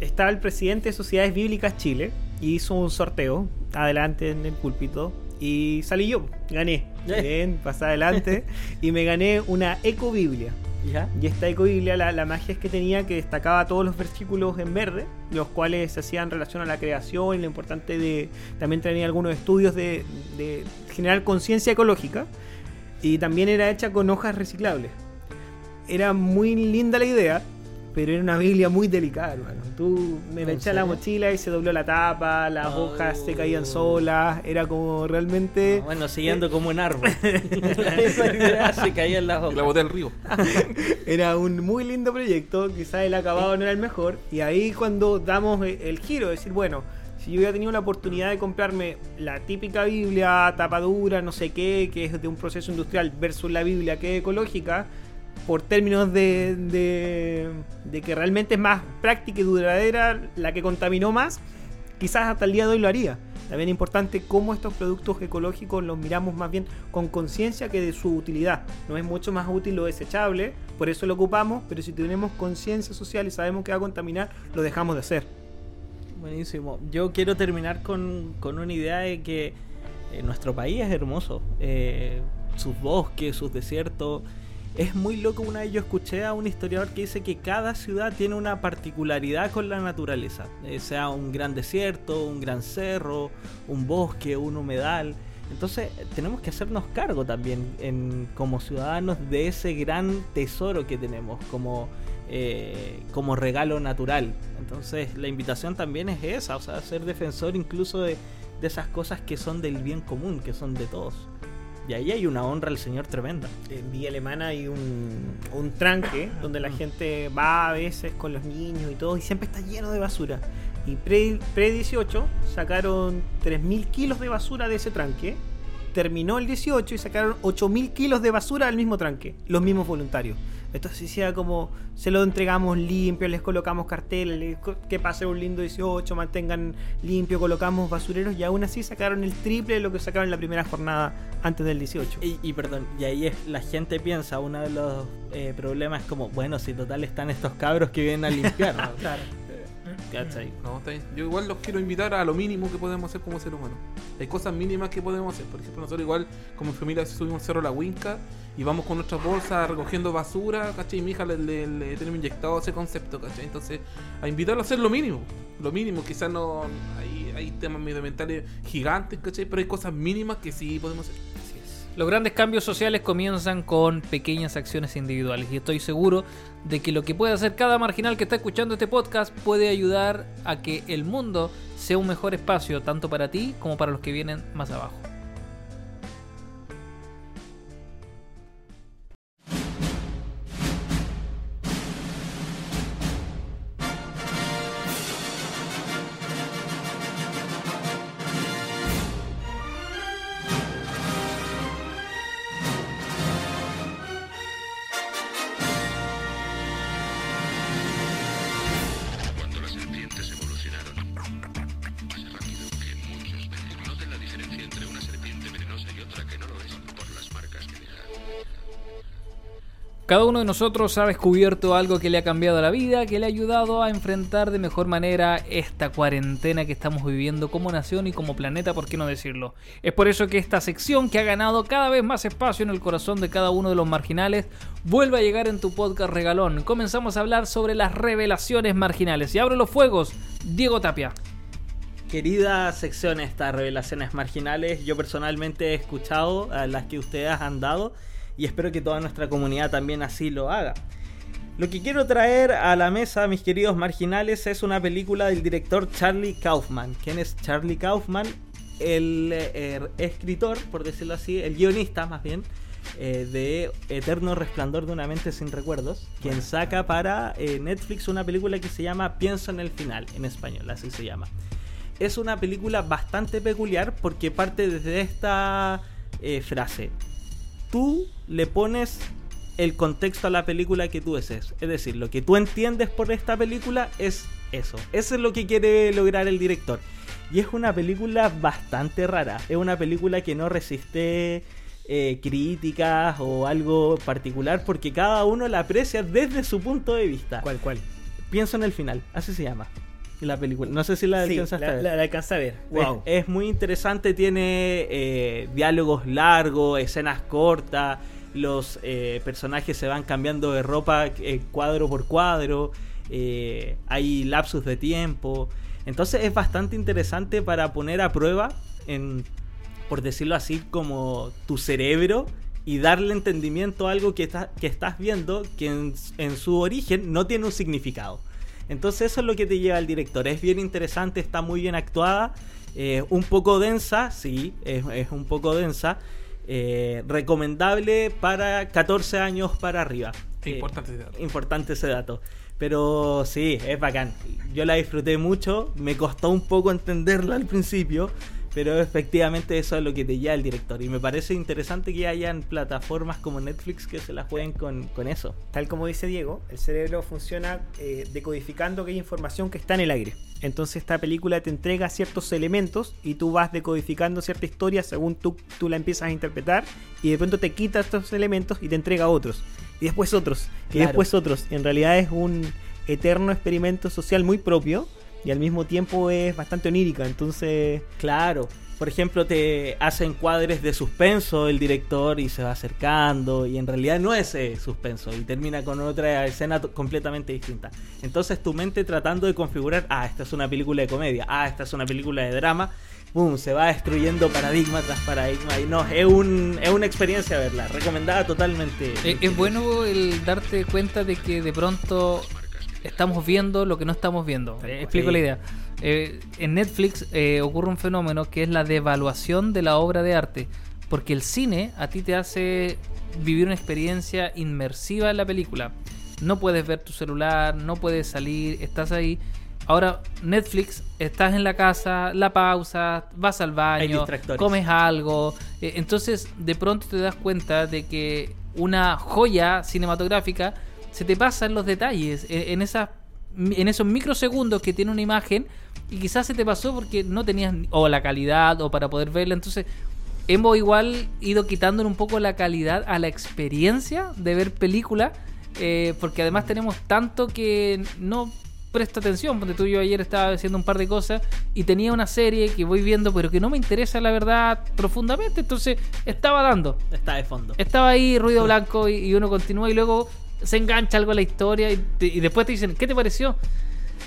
estaba el presidente de Sociedades Bíblicas Chile y hizo un sorteo adelante en el púlpito y salí yo, gané. Eh. Bien, pasé adelante y me gané una ecobiblia. ¿Ya? Y esta ecobiblia, la, la magia es que tenía que destacaba todos los versículos en verde, los cuales se hacían relación a la creación y lo importante de. También tenía algunos estudios de, de generar conciencia ecológica. Y también era hecha con hojas reciclables. Era muy linda la idea, pero era una Biblia muy delicada, hermano. Tú me la ¿En eché a la mochila y se dobló la tapa, las Oh. hojas se caían solas. Era como realmente. Bueno, siguiendo como un árbol. Se caía en las Y la hojas. boté al río. Era un muy lindo proyecto, quizás el acabado no era el mejor, y ahí cuando damos e- el giro, decir, bueno, si yo hubiera tenido la oportunidad de comprarme la típica Biblia, tapadura, no sé qué, que es de un proceso industrial, versus la Biblia que es ecológica, por términos de, de, que realmente es más práctica y duradera la que contaminó más, quizás hasta el día de hoy lo haría. También es importante cómo estos productos ecológicos los miramos más bien con conciencia que de su utilidad. No es mucho más útil lo desechable, por eso lo ocupamos, pero si tenemos conciencia social y sabemos que va a contaminar, lo dejamos de hacer. Buenísimo. Yo quiero terminar con, con una idea de que eh, nuestro país es hermoso. Eh, sus bosques, sus desiertos. Es muy loco. Una vez yo escuché a un historiador que dice que cada ciudad tiene una particularidad con la naturaleza. Eh, sea un gran desierto, un gran cerro, un bosque, un humedal. Entonces tenemos que hacernos cargo también como ciudadanos de ese gran tesoro que tenemos como, eh, como regalo natural. Entonces la invitación también es esa, o sea, ser defensor incluso de, de esas cosas que son del bien común, que son de todos. Y ahí hay una honra al Señor tremenda. En Villa Alemana hay un, un tranque donde la gente va a veces con los niños y todo y siempre está lleno de basura. Y pre, pre 18 sacaron 3.000 kilos de basura de ese tranque. Terminó el 18 y sacaron 8.000 kilos de basura del mismo tranque. Los mismos voluntarios. Entonces decía como se lo entregamos limpio, les colocamos carteles, que pase un lindo 18, mantengan limpio, colocamos basureros y aún así sacaron el triple de lo que sacaron en la primera jornada antes del 18. Y, y perdón, y ahí es, la gente piensa, uno de los eh, problemas es como, bueno, si total están estos cabros que vienen a limpiar. ¿no? Claro. ¿Cachai? No, está. Yo igual los quiero invitar a lo mínimo que podemos hacer como ser humano. Hay cosas mínimas que podemos hacer. Por ejemplo, nosotros igual como familia subimos cerro La Huinca y vamos con nuestras bolsas recogiendo basura, ¿cachai? Y mi hija le, le- le tenemos inyectado ese concepto, ¿cachai? Entonces, a invitarlo a hacer lo mínimo. Lo mínimo, quizás no hay, hay temas medioambientales gigantes, ¿cachai? Pero hay cosas mínimas que sí podemos hacer. Los grandes cambios sociales comienzan con pequeñas acciones individuales y estoy seguro de que lo que puede hacer cada marginal que está escuchando este podcast puede ayudar a que el mundo sea un mejor espacio tanto para ti como para los que vienen más abajo. Cada uno de nosotros ha descubierto algo que le ha cambiado la vida, que le ha ayudado a enfrentar de mejor manera esta cuarentena que estamos viviendo como nación y como planeta, ¿por qué no decirlo? Es por eso que esta sección que ha ganado cada vez más espacio en el corazón de cada uno de los marginales vuelve a llegar en tu podcast regalón. Comenzamos a hablar sobre las revelaciones marginales. Y abro los fuegos, Diego Tapia. Querida sección, estas revelaciones marginales, yo personalmente he escuchado a las que ustedes han dado y espero que toda nuestra comunidad también así lo haga. Lo que quiero traer a la mesa, mis queridos marginales, es una película del director Charlie Kaufman. ¿Quién es Charlie Kaufman? el eh, escritor, por decirlo así, el guionista más bien, eh, de Eterno Resplandor de una mente sin recuerdos, quien saca para eh, Netflix una película que se llama Pienso en el final, en español, así se llama. Es una película bastante peculiar porque parte desde esta frase. Tú le pones el contexto a la película que tú desees. Es decir, lo que tú entiendes por esta película es eso. Eso es lo que quiere lograr el director. Y es una película bastante rara. Es una película que no resiste eh, críticas o algo particular porque cada uno la aprecia desde su punto de vista. ¿Cuál, cuál? Pienso en el final, así se llama. La película. No sé si la Sí, alcanzaste a la, ver. la- la alcancé a ver. Wow. Es, es muy interesante, tiene eh, diálogos largos, escenas cortas, los eh, personajes se van cambiando de ropa eh, cuadro por cuadro, eh, hay lapsus de tiempo. Entonces es bastante interesante para poner a prueba, en, por decirlo así, como tu cerebro y darle entendimiento a algo que, está- que estás viendo que en, en su origen no tiene un significado. Entonces eso es lo que te lleva el director. Es bien interesante, está muy bien actuada, eh, un poco densa, sí, es, es un poco densa. eh, recomendable para 14 años para arriba. Qué Eh, importante ese dato. importante ese dato. Pero sí, es bacán. Yo la disfruté mucho, me costó un poco entenderla al principio, pero efectivamente eso es lo que te lleva el director. Y me parece interesante que hayan plataformas como Netflix que se la jueguen con, con eso. Tal como dice Diego, el cerebro funciona eh, decodificando aquella información que está en el aire. Entonces esta película te entrega ciertos elementos y tú vas decodificando cierta historia según tú, tú la empiezas a interpretar y de pronto te quita estos elementos y te entrega otros. Y después otros. Y Claro. después otros. En realidad es un eterno experimento social muy propio y al mismo tiempo es bastante onírica. Entonces... Claro. Por ejemplo, te hace encuadres de suspenso el director y se va acercando y en realidad no es eh, suspenso y termina con otra escena completamente distinta. Entonces tu mente tratando de configurar, ah, esta es una película de comedia, ah, esta es una película de drama, boom, se va destruyendo paradigma tras paradigma y no, es, un, es una experiencia verla, recomendada totalmente. Eh, Es, bueno el darte cuenta de que de pronto estamos viendo lo que no estamos viendo. Eh, explico Sí. la idea. Eh, en Netflix eh, ocurre un fenómeno que es la devaluación de la obra de arte. Porque el cine a ti te hace vivir una experiencia inmersiva en la película. No puedes ver tu celular, no puedes salir, estás ahí. Ahora, Netflix, estás en la casa, la pausa, vas al baño, comes algo. eh, entonces, de pronto te das cuenta de que una joya cinematográfica se te pasa en los detalles, en, en esas, en esos microsegundos que tiene una imagen y quizás se te pasó porque no tenías o la calidad o para poder verla. Entonces, hemos igual ido quitándole un poco la calidad a la experiencia de ver película, eh, porque además tenemos tanto que no presta atención. Porque tú y yo ayer estaba haciendo un par de cosas y tenía una serie que voy viendo, pero que no me interesa la verdad profundamente. Entonces, estaba dando. Está de fondo. Estaba ahí, ruido blanco, y, y uno continúa y luego se engancha algo a la historia y, te- y después te dicen, ¿qué te pareció?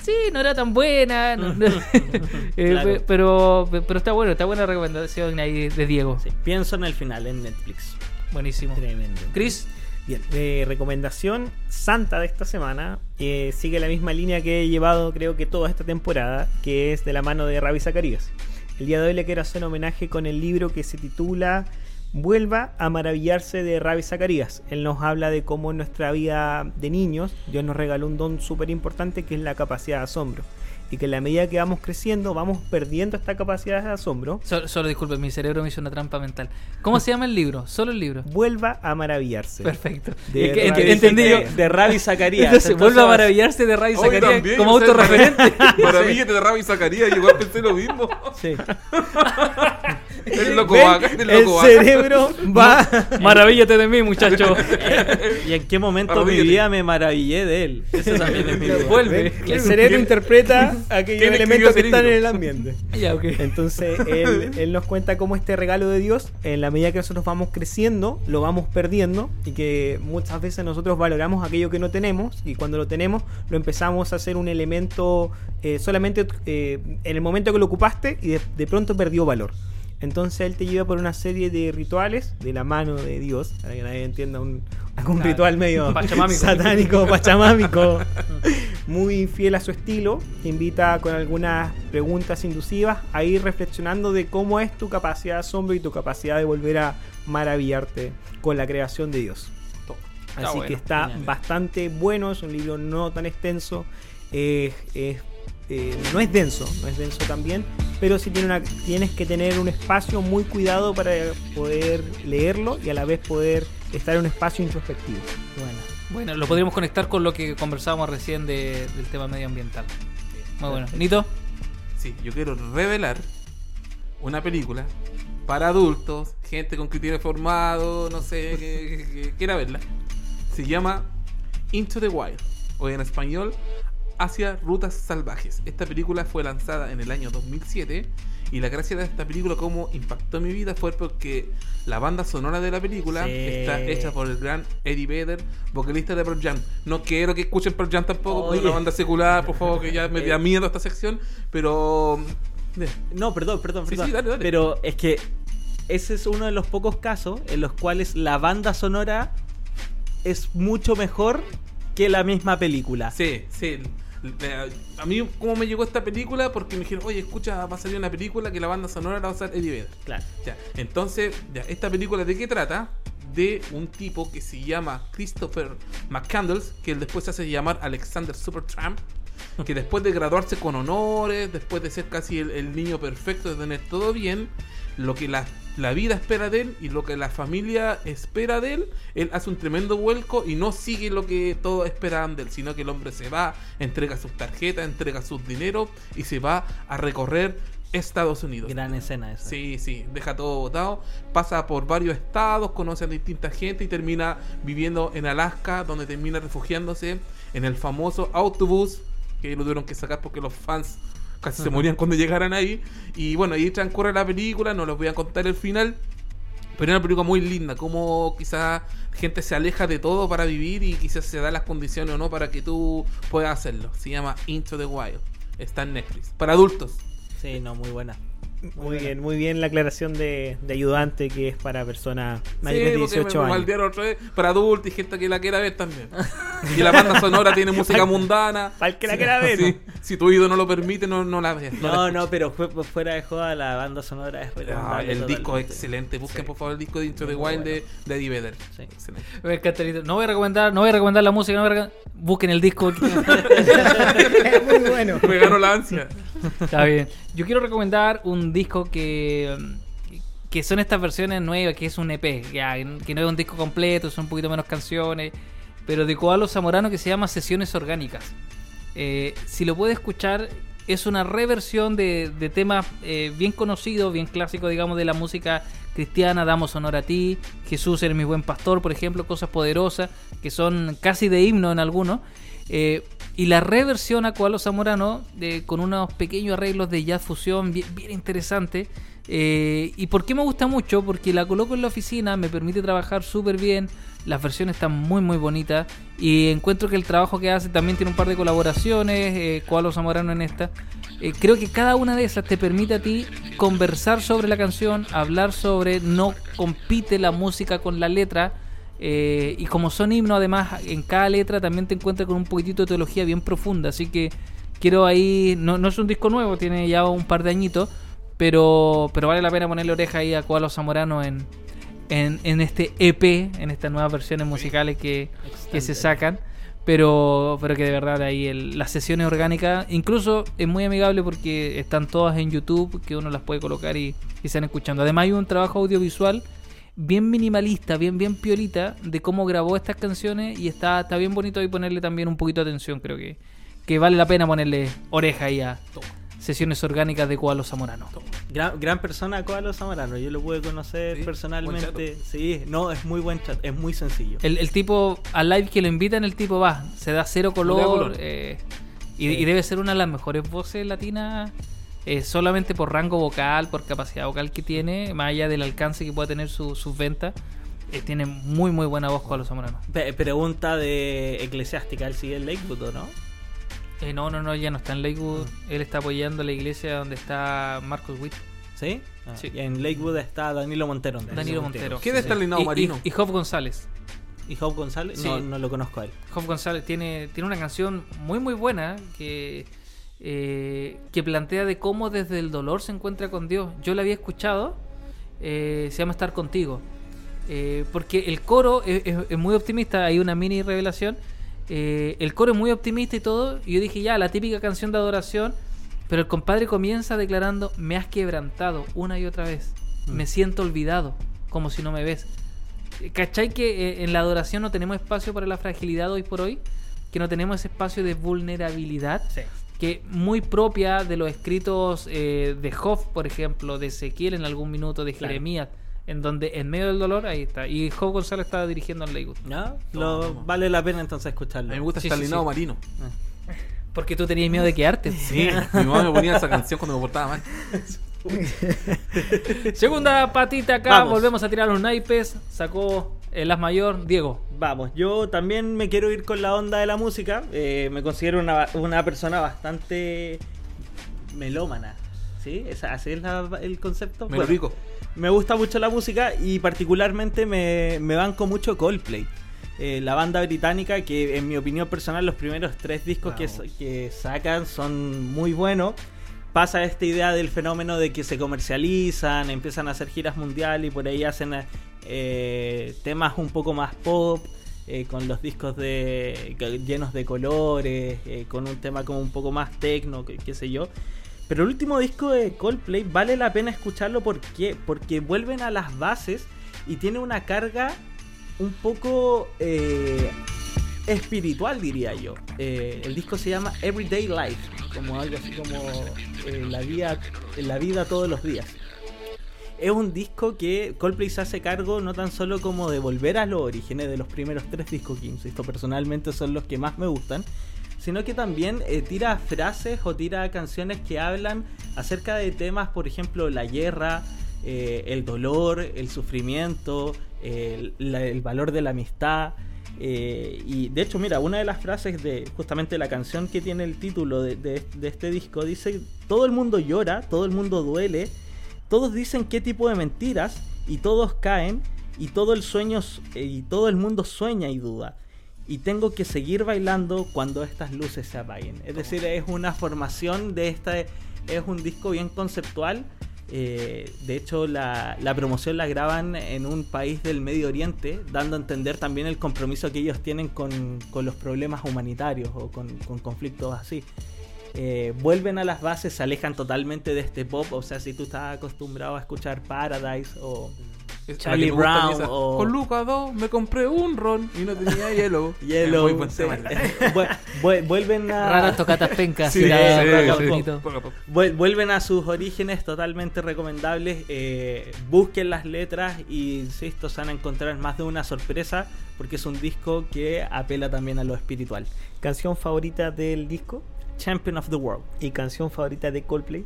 Sí, no era tan buena, no- no- Eh, pero, pero está bueno, está buena recomendación ahí de Diego. Sí, pienso en el final en Netflix. Buenísimo. Tremendo. Chris, Bien, de recomendación santa de esta semana, eh, sigue la misma línea que he llevado creo que toda esta temporada, que es de la mano de Ravi Zacarías. El día de hoy le quiero hacer homenaje con el libro que se titula Vuelva a maravillarse de Ravi Zacarías. Él nos habla de cómo en nuestra vida de niños Dios nos regaló un don súper importante que es la capacidad de asombro. Y que en la medida que vamos creciendo vamos perdiendo esta capacidad de asombro. so- solo disculpe, mi cerebro me hizo una trampa mental. ¿Cómo se llama el libro? Solo el libro. Vuelva a maravillarse. Perfecto. De Es que yo. De, Ravi Zacarías. Entonces, vuelve a maravillarse de Oye, Zacarías como autorreferente. Maravíllate de Ravi Zacarías, yo igual pensé lo mismo. Sí. El loco ¿Ven? vaca, el El loco vaca. cerebro va Maravíllate de mí, muchacho. ¿Y en qué momento de mi vida me maravillé de él? Eso también es mi vida. Vuelve. El cerebro interpreta aquellos ¿Quién elementos que están en el ambiente. ya. Entonces, él, él nos cuenta cómo este regalo de Dios, en la medida que nosotros vamos creciendo, lo vamos perdiendo y que muchas veces nosotros valoramos aquello que no tenemos y cuando lo tenemos lo empezamos a hacer un elemento eh, solamente eh, en el momento que lo ocupaste y de, de pronto perdió valor. Entonces él te lleva por una serie de rituales de la mano de Dios, para que nadie entienda un, algún Claro. ritual medio Pachamámico. satánico, pachamámico, muy fiel a su estilo. Te invita con algunas preguntas inducivas a ir reflexionando de cómo es tu capacidad de asombro y tu capacidad de volver a maravillarte con la creación de Dios. Está Así bueno, que está genial. bastante bueno, es un libro no tan extenso, eh, no es denso, no es denso también, pero sí tiene una, tienes que tener un espacio muy cuidado para poder leerlo y a la vez poder estar en un espacio introspectivo. Bueno. Bueno, lo podríamos conectar con lo que conversábamos recién de- del tema medioambiental. Muy bueno. Nito, Sí, yo quiero revelar una película para adultos, gente con criterio formado, no sé, que, que- que quiera verla. Se llama Into the Wild, o en español, Hacia Rutas Salvajes. Esta película fue lanzada en el año 2007 y la gracia de esta película, como impactó mi vida, fue porque la banda sonora de la película Sí. está hecha por el gran Eddie Vedder, vocalista de Pearl Jam. No quiero que escuchen Pearl Jam tampoco, porque una banda secular, por favor, que ya me da miedo esta sección, pero... eh, No, perdón, perdón, Sí, perdón. sí, dale, dale. Pero es que ese es uno de los pocos casos en los cuales la banda sonora es mucho mejor que la misma película. Sí, sí. Eh, A mí, ¿cómo me llegó esta película? Porque me dijeron, oye, escucha, va a salir una película que la banda sonora la va a usar Eddie Vedder. Claro. Ya, entonces, ya, esta película de qué trata? De un tipo que se llama Christopher McCandles, que él después se hace llamar Alexander Supertramp, que después de graduarse con honores, después de ser casi el, el niño perfecto, de tener todo bien, lo que la, la vida espera de él y lo que la familia espera de él, él hace un tremendo vuelco y no sigue lo que todos esperaban de él, sino que el hombre se va, entrega sus tarjetas, entrega sus dinero y se va a recorrer Estados Unidos. Gran escena esa. Sí, sí, deja todo botado, pasa por varios estados, conoce a distinta gente y termina viviendo en Alaska, donde termina refugiándose en el famoso autobús, que lo tuvieron que sacar porque los fans casi se morían cuando llegaran ahí. Y bueno, ahí transcurre la película, no les voy a contar el final. Pero es una película muy linda, como quizás gente se aleja de todo para vivir y quizás se da las condiciones o no para que tú puedas hacerlo. Se llama Into the Wild. Está en Netflix. Para adultos. Sí, no, muy buena. Muy bien, muy bien la aclaración de, de ayudante que es para personas mayores Sí, de porque 18 me años. otra vez para adultos y gente que la quiera ver también. Y la banda sonora tiene música mundana. Para el que la quiera ver. Sí, si tu oído no lo permite, no, no la veas. No, no, escuches. pero fue- fuera de joda la banda sonora es Ah, el disco es excelente. Busquen Sí. por favor el disco de Into the Wild de, bueno. de Eddie Vedder. Sí. Excelente. no voy a recomendar, no voy a recomendar la música, no voy a recomendar- busquen el disco. muy bueno. Me ganó la ansia. Está bien. Yo quiero recomendar un disco que que son estas versiones nuevas, que es un EP, ya, que no es un disco completo, son un poquito menos canciones, pero de Koalo Zamorano que se llama Sesiones Orgánicas. Eh, si lo puede escuchar, es una reversión de, de temas eh, bien conocidos, bien clásicos, digamos, de la música cristiana, Damos honor a ti, Jesús eres mi buen pastor, por ejemplo, cosas poderosas, que son casi de himno en algunos. Eh, y la reversión a Koalo Zamorano eh, con unos pequeños arreglos de jazz fusión bien, interesante. Eh, ¿Y por qué me gusta mucho? Porque la coloco en la oficina, me permite trabajar súper bien, las versiones están muy muy bonitas y encuentro que el trabajo que hace también tiene un par de colaboraciones, eh, Koalo Zamorano en esta. Eh, creo que cada una de esas te permite a ti conversar sobre la canción, hablar sobre, no compite la música con la letra. Eh, y como son himnos, además, en cada letra también te encuentras con un poquitito de teología bien profunda. Así que quiero ahí, no, no es un disco nuevo, tiene ya un par de añitos, pero, pero vale la pena ponerle oreja ahí a Koalo Zamorano en, en, en este EP, en estas nuevas versiones musicales que, que se sacan. Pero, pero que de verdad ahí el- las sesiones orgánicas, incluso es muy amigable porque están todas en YouTube, que uno las puede colocar y, y están escuchando. Además hay un trabajo audiovisual bien minimalista, bien bien piolita de cómo grabó estas canciones y está, está bien bonito ahí ponerle también un poquito de atención, creo que, que vale la pena ponerle oreja ahí a sesiones orgánicas de Koalo Zamorano. Gran, gran persona, Koalo Zamorano. Yo lo pude conocer Sí, personalmente. Sí, no, es muy buen chat, es muy sencillo. El, el tipo, al live que lo invitan, el tipo va, se da cero color. eh, y, Sí. y debe ser una de las mejores voces latinas, eh, solamente por rango vocal, por capacidad vocal que tiene, más allá del alcance que pueda tener su- sus ventas. eh, tiene muy, muy buena voz Koalo Zamorano. Pe- pregunta de eclesiástica, ¿él sigue en Lakewood o no? Eh, no, no, no, ya no está en Lakewood. Él está apoyando la iglesia donde está Marcos Witt. ¿Sí? Ah, Sí. y en Lakewood está Danilo Montero. Danilo Montero. ¿Qué de Starlinado Y- Marino? Y, y Job González. ¿Y Job González? Sí. No, no lo conozco a él. Job González tiene, tiene una canción muy muy buena que, eh, que plantea de cómo desde el dolor se encuentra con Dios. Yo la había escuchado, eh, se llama Estar contigo. Eh, porque el coro es, es- es muy optimista, hay una mini revelación. Eh, el coro es muy optimista y todo, y yo dije ya, la típica canción de adoración, pero el compadre comienza declarando, me has quebrantado una y otra vez, me siento olvidado, como si no me ves. ¿Cachai que en la adoración no tenemos espacio para la fragilidad hoy por hoy? Que no tenemos ese espacio de vulnerabilidad que muy propia de los escritos eh, de Job, por ejemplo, de Ezequiel en algún minuto, de Claro. Jeremías, en donde en medio del dolor, ahí está. Y Job González estaba dirigiendo en Lakewood. ¿No? Lo- vale la pena entonces escucharlo. A mí me gusta Sí, estar sí, marino. Porque tú tenías miedo de quedarte. Sí, mi mamá me ponía esa canción cuando me portaba mal. Segunda patita acá, Vamos. volvemos a tirar los naipes. Sacó el as mayor, Diego. Vamos, yo también me quiero ir con la onda de la música. Eh, me considero una, una persona bastante melómana. ¿Sí? ¿Esa- ¿Así es la- el concepto? Me Bueno, me gusta mucho la música y particularmente me, me banco mucho Coldplay. Eh, la banda británica que en mi opinión personal los primeros tres discos que, que sacan son muy buenos. Pasa esta idea del fenómeno de que se comercializan, empiezan a hacer giras mundiales y por ahí hacen eh, temas un poco más pop, eh, con los discos de llenos de colores, eh, con un tema como un poco más tecno, qué sé yo. Pero el último disco de Coldplay vale la pena escucharlo porque, porque vuelven a las bases y tiene una carga un poco espiritual, diría yo. Eh, el disco se llama Everyday Life, como algo así como eh, la, vida, la vida todos los días. Es un disco que Coldplay se hace cargo no tan solo como de volver a los orígenes de los primeros tres discos que insisto, personalmente son los que más me gustan, sino que también eh, tira frases o tira canciones que hablan acerca de temas, por ejemplo, la guerra, eh, el dolor, el sufrimiento, el, valor de la amistad. Eh, y de hecho, mira, una de las frases de justamente la canción que tiene el título de, de- de este disco dice, todo el mundo llora, todo el mundo duele, todos dicen qué tipo de mentiras y todos caen y todo el sueño eh, y todo el mundo sueña y duda. Y tengo que seguir bailando cuando estas luces se apaguen. Es decir, es una formación de esta. Es un disco bien conceptual. Eh, de hecho, la, promoción la graban en un país del Medio Oriente, dando a entender también el compromiso que ellos tienen con, los problemas humanitarios o con, con conflictos así. Eh, vuelven a las bases, se alejan totalmente de este pop. O sea, si tú estás acostumbrado a escuchar Paradise o Charlie Brown o- Con Lucas 2 me compré un ron y no tenía hielo. Muy buen tema. Vu- vuelven a Raras tocatas pencas. Sí, sí, sí. Vuelven a sus orígenes totalmente recomendables. eh, busquen las letras y insisto, se van a encontrar más de una sorpresa porque es un disco que apela también a lo espiritual. Canción favorita del disco Champion of the World, y canción favorita de Coldplay.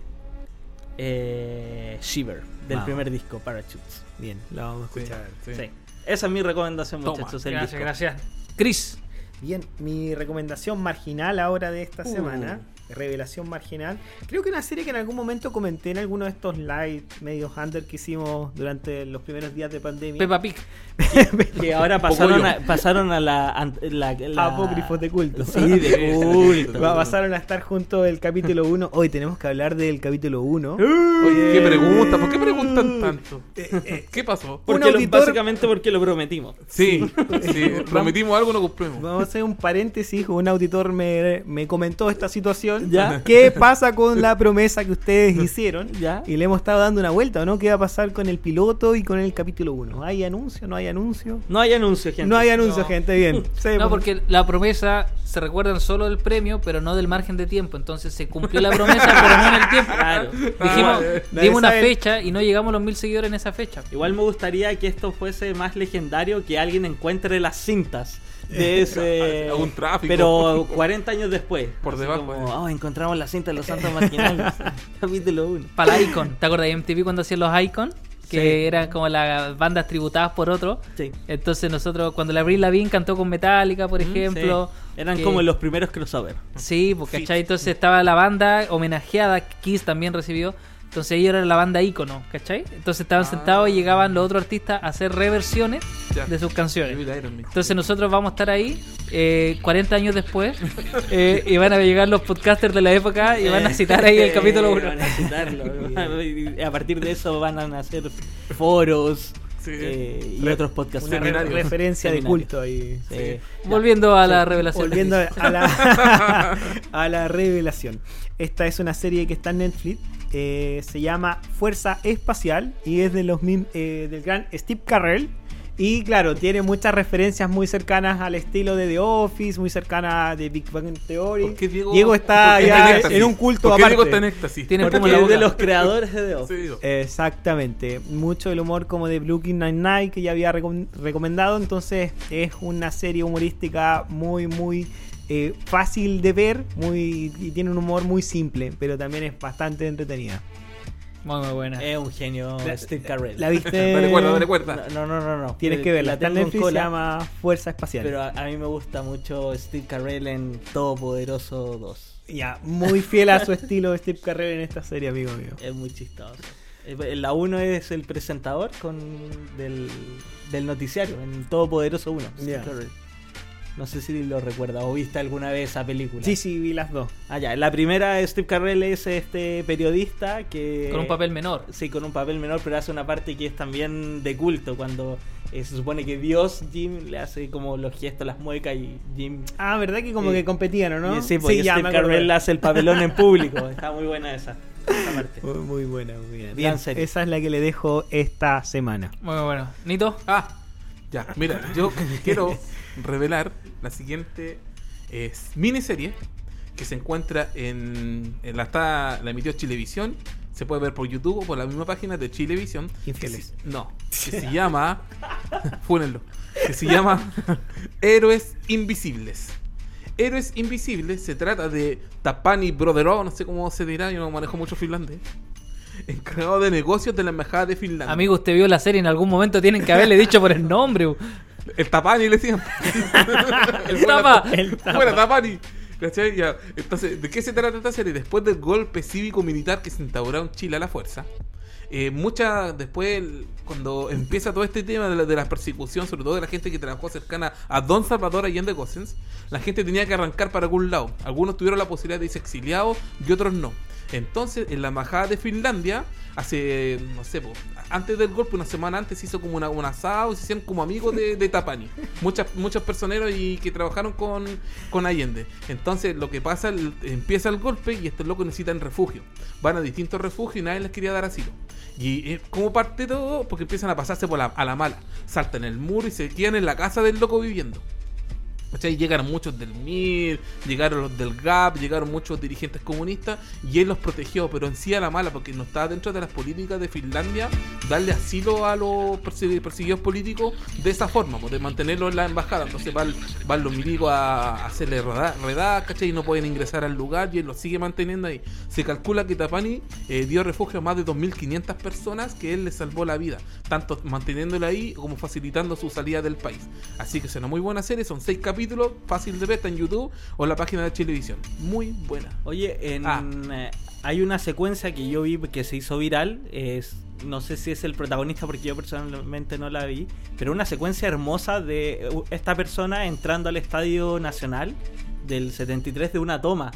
Eh, Shiver, del primer disco, Parachutes. Bien, la vamos a Sí, escuchar. sí. Sí. Esa es mi recomendación, Toma. muchachos. el Gracias, disco. gracias. Chris. Bien, mi recomendación marginal ahora de esta Uh. semana, revelación marginal, creo que una serie que en algún momento comenté en alguno de estos live medios under que hicimos durante los primeros días de pandemia. Peppa Pig. Que ahora pasaron a, pasaron a la, an- la, la- Apócrifos de culto. Sí, de culto. Pasaron a estar junto el capítulo 1. Hoy tenemos que hablar del capítulo 1. Oye, ¿qué pregunta? ¿Por qué preguntan tanto? ¿Qué pasó? Porque Un lo- auditor- básicamente porque lo prometimos. Sí, sí, prometimos algo, no cumplimos. Vamos a hacer un paréntesis. Un auditor me, me comentó esta situación. ¿Ya? ¿Qué pasa con la promesa que ustedes hicieron? ¿Ya? Y le hemos estado dando una vuelta, ¿no? ¿Qué va a pasar con el piloto y con el capítulo 1? ¿Hay anuncio? ¿No hay anuncio? No hay anuncio, gente. No hay anuncio, No. gente. Bien. Sí, No, porque la promesa se recuerdan solo del premio, pero no del margen de tiempo. Entonces se cumplió la promesa, pero no en el tiempo. Claro. Dijimos, Nadie dimos una sabe. fecha y no llegamos a los mil seguidores en esa fecha. Igual me gustaría que esto fuese más legendario, que alguien encuentre las cintas de ese... Algún tráfico. Pero 40 años después. Por debajo, como, eh. oh, encontramos la cinta de los santos marginales. Capítulo 1. Para la Icon. ¿Te acuerdas de MTV cuando hacían los Icon? Que Sí. eran como las bandas tributadas por otro. Sí. Entonces nosotros, cuando la Avril Lavigne cantó con Metallica, por ejemplo. Sí. Eran que- como los primeros crossover. Sí, porque ¿cachai? Entonces estaba la banda homenajeada, Kiss también recibió. Entonces ellos eran la banda ícono, ¿cachai? Entonces estaban Ah. sentados y llegaban los otros artistas a hacer reversiones Ya. de sus canciones. Entonces nosotros vamos a estar ahí eh, 40 años después eh, y van a llegar los podcasters de la época y van a citar ahí el capítulo 1. Van a citarlo. y a partir de eso van a nacer foros Sí. eh, y otros podcasts. Una re- Seminario. referencia de culto ahí. Sí. Volviendo a la revelación. Volviendo a la, a la revelación. Esta es una serie que está en Netflix. Eh, se llama Fuerza Espacial y es de los eh, del gran Steve Carell. Y claro, tiene muchas referencias muy cercanas al estilo de The Office, muy cercana de Big Bang Theory. ¿Por qué Diego, está por qué ya en un culto ¿Por qué aparte. Diego está en éxtasis? Tiene Porque como la boca. de los creadores de The Office. Sí. Exactamente, mucho del humor como de Brooklyn Nine-Nine que ya había recom- recomendado, entonces es una serie humorística muy muy eh, fácil de ver, muy y tiene un humor muy simple, pero también es bastante entretenida. Muy, muy buena. Es un genio La- Steve Carell. ¿La viste? Dale cuerda, dale cuerda. No, no, no, no. Tienes Eh, que verla, La en se llama Fuerza Espacial. pero a, a mí me gusta mucho Steve Carell en Todopoderoso 2. Ya, muy fiel a su estilo Steve Carell en esta serie, amigo mío. Es muy chistoso. Eh, La 1 es el presentador con del, del noticiario, en Todopoderoso 1. Steve Ya. Carell. No sé si lo recuerdas o viste alguna vez esa película. Sí, sí, vi las dos. Ah, ya. La primera, Steve Carell es este periodista que. Con un papel menor. Sí, con un papel menor, pero hace una parte que es también de culto, cuando eh, se supone que Dios, Jim, le hace como los gestos, las muecas y Jim... Ah, ¿verdad que como Sí. que competían, o no? y sí, y ya Steve. Carell hace el papelón en público. Está muy buena esa, esa parte. Muy, muy buena, muy buena. Bien, esa es la que le dejo esta semana. Muy bueno. Nito, Ah, ya, mira, yo quiero revelar la siguiente es miniserie que se encuentra en, en la está la emitió Chilevisión, se puede ver por YouTube o por la misma página de Chilevisión. Infieles. Se- no, que se llama fúnenlo, que se llama Héroes Invisibles. Héroes Invisibles se trata de Tapani Brodero, no sé cómo se dirá, yo no manejo mucho finlandés. Encargado de negocios de la embajada de Finlandia. amigo, usted vio la serie en algún momento, tienen que haberle dicho por el nombre. El Tapani le decían. El Tapa. El tapa. Tapani. ¿Cachai? Ya. Entonces, ¿de qué se trata esta serie? Después del golpe cívico-militar que se instauró en Chile a la fuerza, eh, mucha después, el- cuando empieza todo este tema de la, de la persecución, sobre todo de la gente que trabajó cercana a Don Salvador Allende Gossens, la gente tenía que arrancar para algún lado. Algunos tuvieron la posibilidad de irse exiliados y otros no. Entonces, en la embajada de Finlandia, hace, no sé, antes del golpe, una semana antes, se hizo como una, un asado se hicieron como amigos de, Tapani. Muchas, muchos personeros y que trabajaron con, con Allende. Entonces, lo que pasa, empieza el golpe y estos locos necesitan refugio. Van a distintos refugios y nadie les quería dar asilo. Y eh, como parte de todo, porque empiezan a pasarse por la, a la mala. Saltan el muro y se quedan en la casa del loco viviendo. ¿Cachai? Llegaron muchos del MIR, llegaron los del GAP, llegaron muchos dirigentes comunistas y él los protegió, pero en sí a la mala, porque no estaba dentro de las políticas de Finlandia darle asilo a los perse- perseguidos políticos de esa forma, pues, de mantenerlos en la embajada. Entonces van, los milicos a, hacerle reda- redadas, ¿cachai? Y no pueden ingresar al lugar y él los sigue manteniendo ahí. Se calcula que Tapani eh, dio refugio a más de 2.500 personas que él les salvó la vida, tanto manteniéndolo ahí como facilitando su salida del país. Así que es muy buena serie, son seis capítulos, fácil de ver, está en YouTube o en la página de Televisión. Muy buena. Oye, en, Ah. eh, hay una secuencia que yo vi que se hizo viral. Es, no sé si es el protagonista porque yo personalmente no la vi. Pero una secuencia hermosa de eh, esta persona entrando al Estadio Nacional del 73 de una toma.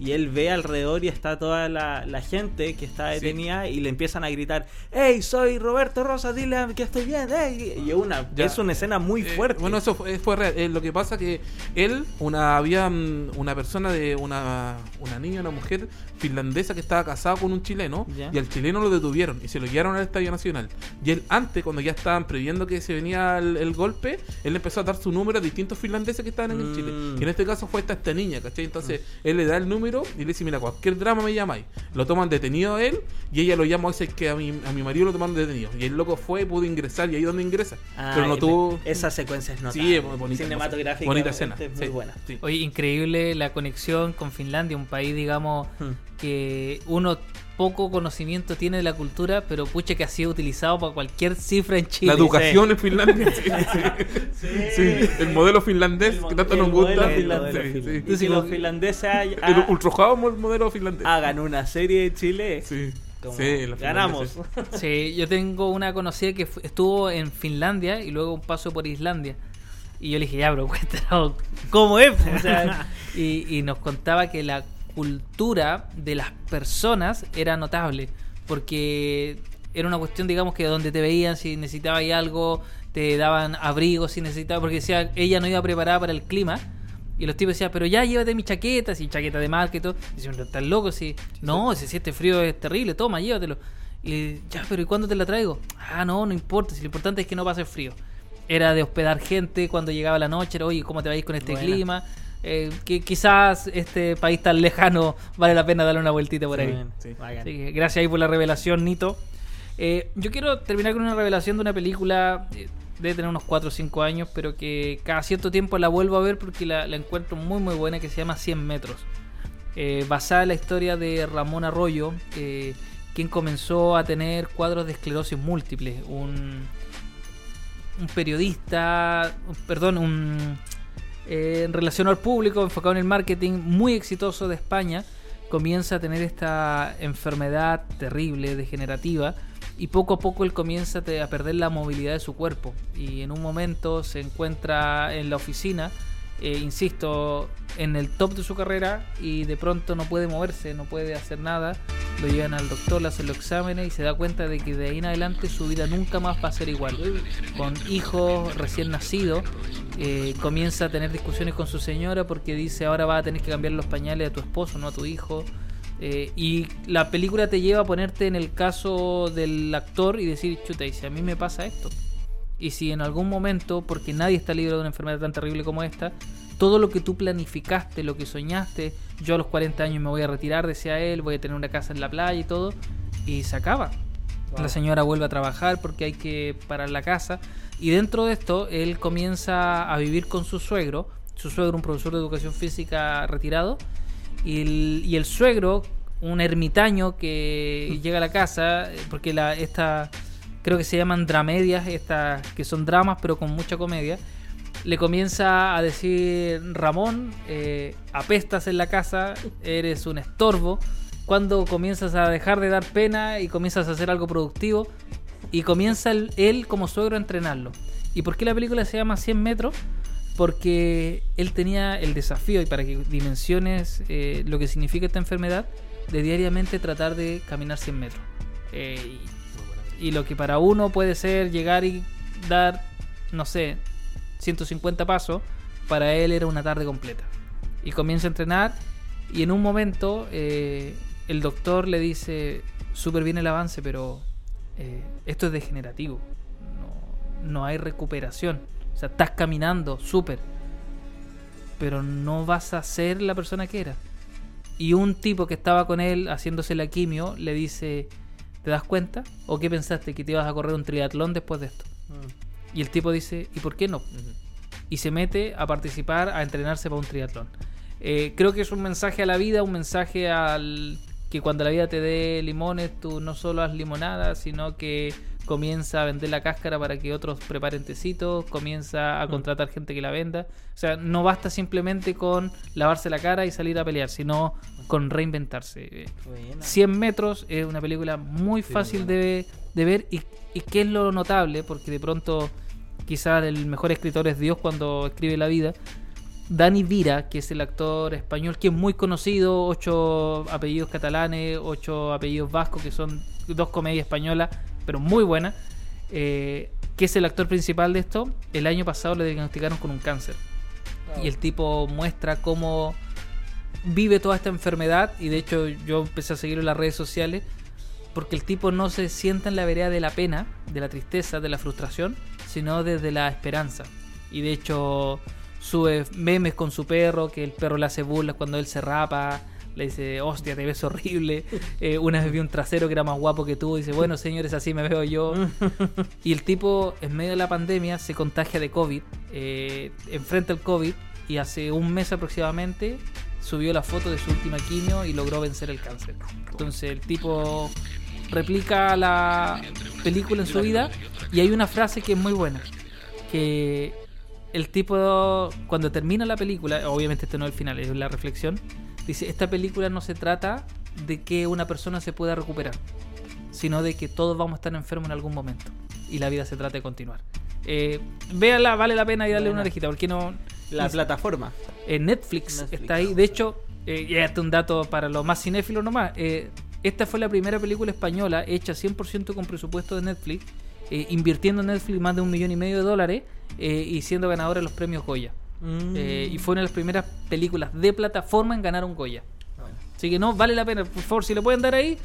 Y él ve alrededor y está toda la, la gente que está Sí. detenida y le empiezan a gritar, ¡Hey, soy Roberto Rosa, dile que estoy bien! ¡Hey! Y es una, Ya. es una escena muy Eh, fuerte. bueno, eso fue, fue real. Eh, lo que pasa que él, una había mm, una persona de una, una niña, una mujer finlandesa que estaba casada con un chileno Ya. y al chileno lo detuvieron y se lo llevaron al Estadio Nacional. Y él antes, cuando ya estaban previendo que se venía el, el golpe, él empezó a dar su número a distintos finlandeses que estaban en el Mm. Chile. Y en este caso fue esta, esta niña, ¿cachai? Entonces él le da el número y le dice, mira, cualquier drama me llamáis. Lo toman detenido a él y ella lo llama, dice que a mi, a mi marido lo tomaron detenido. Y el loco fue, pudo ingresar y ahí donde ingresa. Ah, Pero no tuvo... me- Esa secuencia es notable. Sí, es muy bonita. Cinematográfica. Bonita escena. Muy sí, buena. sí. Oye, increíble la conexión con Finlandia, un país, digamos, Hmm. que uno poco conocimiento tiene de la cultura, pero pucha que ha sido utilizado para cualquier cifra en Chile. La educación en Finlandia. Sí, sí. Sí, el modelo finlandés El que tanto nos gusta. Sí, sí, sí. Los finlandeses hay- El ultrajado modelo finlandés. hagan una serie de Chile. Sí. Como, Sí, ganamos. Sí, yo tengo una conocida que estuvo en Finlandia y luego un paso por Islandia. Y yo le dije, ya, bro, cuéntanos cómo es. O sea, y, y nos contaba que la cultura de las personas era notable. Porque era una cuestión, digamos, que donde te veían, si necesitabas algo, te daban abrigo si necesitabas, porque decía, ella no iba preparada para el clima. Y los tipos decían, pero ya llévate mi chaqueta, si chaqueta de marca y todo. Decían, ¿estás loco? Si, no, si, si este frío es terrible, toma, llévatelo. Y ya, pero ¿y cuándo te la traigo? Ah, no, no importa, si lo importante es que no pase frío. Era de hospedar gente cuando llegaba la noche, era, oye, ¿cómo te vais con este Buena. clima? Eh, que quizás este país tan lejano vale la pena darle una vueltita por ahí. Sí. Bacán. Así que gracias ahí por la revelación, Nito. Eh, yo quiero terminar con una revelación de una película, eh, debe tener unos 4 o 5 años, pero que cada cierto tiempo la vuelvo a ver porque la, la encuentro muy muy buena, que se llama 100 metros. Eh, basada en la historia de Ramón Arroyo, eh, quien comenzó a tener cuadros de esclerosis múltiple. Un, un periodista, perdón, un eh, relacionador público enfocado en el marketing muy exitoso de España comienza a tener esta enfermedad terrible, degenerativa, y poco a poco él comienza a perder la movilidad de su cuerpo. Y en un momento se encuentra en la oficina, eh, insisto, en el top de su carrera, y de pronto no puede moverse, no puede hacer nada. Lo llevan al doctor, le hacen los exámenes y se da cuenta de que de ahí en adelante su vida nunca más va a ser igual. Con hijos recién nacidos, eh, comienza a tener discusiones con su señora porque dice ahora va a tener que cambiar los pañales a tu esposo, no a tu hijo. Eh, y la película te lleva a ponerte en el caso del actor y decir, chuta, si a mí me pasa esto. Y si en algún momento, porque nadie está libre de una enfermedad tan terrible como esta, todo lo que tú planificaste, lo que soñaste, yo a los 40 años me voy a retirar, decía él, voy a tener una casa en la playa y todo, y se acaba. La señora vuelve a trabajar porque hay que parar la casa. Y dentro de esto, él comienza a vivir con su suegro. Su suegro, un profesor de educación física retirado. Y el, y el suegro, un ermitaño que llega a la casa, eh, porque la, esta, creo que se llaman dramedias, estas que son dramas pero con mucha comedia, le comienza a decir, Ramón, eh, apestas en la casa, eres un estorbo, cuando comienzas a dejar de dar pena y comienzas a hacer algo productivo, y comienza el- él como suegro a entrenarlo. ¿Y por qué la película se llama 100 metros? Porque él tenía el desafío, y para que dimensiones eh, lo que significa esta enfermedad, de diariamente tratar de caminar 100 metros. Eh, y, y lo que para uno puede ser llegar y dar, no sé, 150 pasos, para él era una tarde completa. Y comienza a entrenar y en un momento eh, el doctor le dice, súper bien el avance, pero eh, esto es degenerativo. No, no hay recuperación. O sea, estás caminando súper, pero no vas a ser la persona que era. Y un tipo que estaba con él haciéndose la quimio le dice, ¿te das cuenta? ¿O qué pensaste? ¿Que te ibas a correr un triatlón después de esto? Y el tipo dice, ¿y por qué no? Y se mete a participar, a entrenarse para un triatlón. Eh, creo que es un mensaje a la vida, un mensaje al que cuando la vida te dé limones, tú no solo haz limonada, sino que comienza a vender la cáscara para que otros preparen tecitos, comienza a contratar gente que la venda. O sea, no basta simplemente con lavarse la cara y salir a pelear, sino con reinventarse. Eh, Buena. 100 metros es una película muy fácil de, de ver y, y qué es lo notable, porque de pronto quizás el mejor escritor es Dios cuando escribe la vida. Dani Vira, que es el actor español, que es muy conocido, ocho apellidos catalanes, ocho apellidos vascos, que son dos comedias españolas, pero muy buenas, eh, que es el actor principal de esto, el año pasado le diagnosticaron con un cáncer. Y el tipo muestra cómo vive toda esta enfermedad y de hecho yo empecé a seguirlo en las redes sociales porque el tipo no se sienta en la vereda de la pena, de la tristeza, de la frustración, sino desde la esperanza. Y de hecho sube memes con su perro, que el perro le hace burlas cuando él se rapa, le dice, hostia, te ves horrible. Eh, una vez vi un trasero que era más guapo que tú, y dice, bueno señores, así me veo yo. y el tipo, en medio de la pandemia, se contagia de COVID, eh, enfrenta el COVID, y hace un mes aproximadamente subió la foto de su última quimio y logró vencer el cáncer. Entonces el tipo replica la película en su vida y hay una frase que es muy buena, que el tipo cuando termina la película, obviamente este no es el final, es la reflexión, dice, esta película no se trata de que una persona se pueda recuperar, sino de que todos vamos a estar enfermos en algún momento y la vida se trata de continuar. Eh, véanla, vale la pena y darle una orejita, porque no. La es- plataforma. en Netflix, Netflix. está ahí. De hecho, eh, y este es un dato para los más cinéfilos nomás. eh, esta fue la primera película española hecha 100% con presupuesto de Netflix, eh, invirtiendo en Netflix más de un millón y medio de dólares eh, y siendo ganadora de los premios Goya. Mm. Eh, y fue una de las primeras películas de plataforma en ganar un Goya. Así que no, vale la pena. Por favor, si le pueden dar ahí,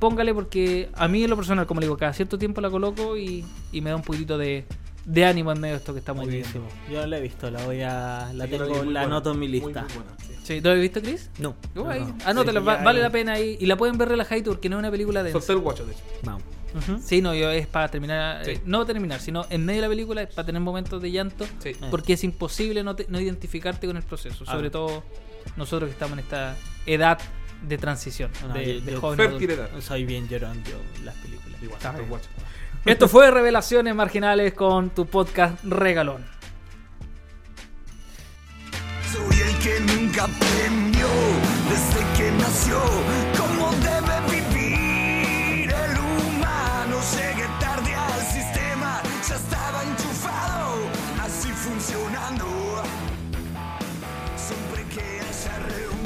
póngale porque a mí en lo personal, como le digo, cada cierto tiempo la coloco y, y me da un poquito de, de ánimo en medio de esto que estamos viviendo. Buenísimo. Yo no la he visto, la voy a. La tengo, muy la buena, anoto en mi muy, lista. muy buena, sí. Sí, ¿Lo has visto, Chris? No. No. Anótala, Sí, va- ya vale la pena ahí. Y la pueden ver relajadito porque no es una película de. Solté el guacho, de hecho. Vamos. Ujú. Sí, no, yo es para terminar. Sí. eh, no terminar, sino en medio de la película es para tener momentos de llanto. Sí. Porque es imposible no, te- no identificarte con el proceso. Ah. Sobre todo nosotros que estamos en esta edad de transición. No, de, yo- de yo- joven Fértil adulto. edad. Soy bien llorón yo en las películas. Igual. Esto fue Revelaciones Marginales con tu podcast Regalón. Soy el que nunca aprendió desde que nació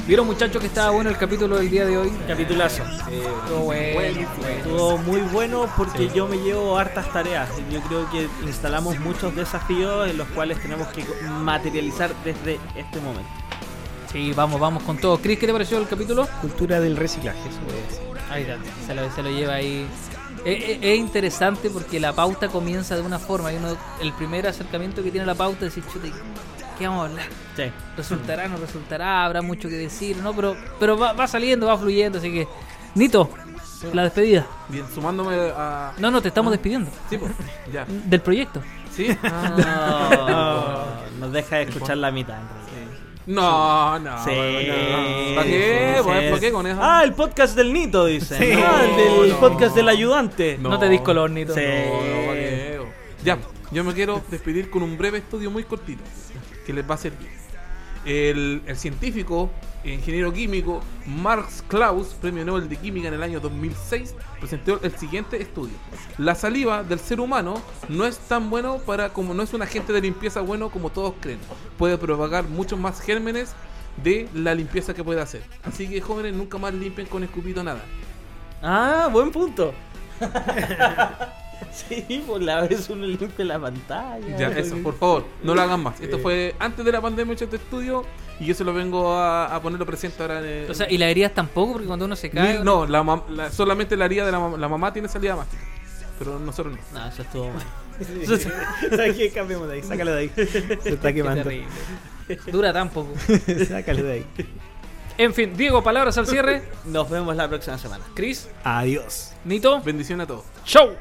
¿Vieron muchachos que estaba bueno el capítulo del día de hoy? Capitulazo. Estuvo bueno, bueno. Estuvo muy bueno porque yo me llevo hartas tareas. Yo creo que instalamos muchos desafíos en los cuales tenemos que materializar desde este momento. Sí, vamos, vamos con todo. Chris, ¿qué te pareció el capítulo? Cultura del reciclaje, eso es. Ahí está, se lo, se lo lleva ahí. Es, es- es interesante porque la pauta comienza de una forma. Y uno, el primer acercamiento que tiene la pauta es decir, chuta, ¿qué vamos a hablar? Sí. ¿Resultará, no resultará? ¿Habrá mucho que decir? ¿no? Pero, pero va, va saliendo, va fluyendo. Así que, Nito, la despedida. Bien, sumándome a. No, no, te estamos despidiendo. Sí, pues. Ya. Del proyecto. ¿Sí? No, nos deja de escuchar la mitad. No, no. Sí. no. ¿Para qué? sí, ¿Para sí. ¿para qué con eso? Ah, el podcast del Nito, dice. Sí. Ah, el del No, podcast no. del ayudante. No, te dis color, Nito. Sí. No, no, ¿para qué? Ya, yo me quiero despedir con un breve estudio muy cortito que les va a servir. El, el científico, e ingeniero químico Marx Klaus, premio Nobel de Química en el año 2006, presentó el siguiente estudio. La saliva del ser humano no es tan bueno para como no es un agente de limpieza bueno como todos creen. Puede propagar muchos más gérmenes de la limpieza que puede hacer. Así que jóvenes nunca más limpien con escupito nada. Ah, buen punto. sí, por la vez uno limpia la pantalla. Ya, eso, por favor, no lo hagan más. Esto fue antes de la pandemia hecho este estudio y yo se lo vengo a, a ponerlo presente ahora en el- O sea, y la heridas tampoco, porque cuando uno se cae. No, la, mam- la- solamente la herida de la, la mamá tiene salida mástica. Pero nosotros no. No, eso estuvo mal. ¿Sabes qué? Cambiemos de ahí, sácalo de ahí. Se está quemando. Dura tan poco. Sácalo de ahí. En fin, Diego, palabras al cierre. Nos vemos la próxima semana. Chris, Adiós. Nito, Bendición a todos. show.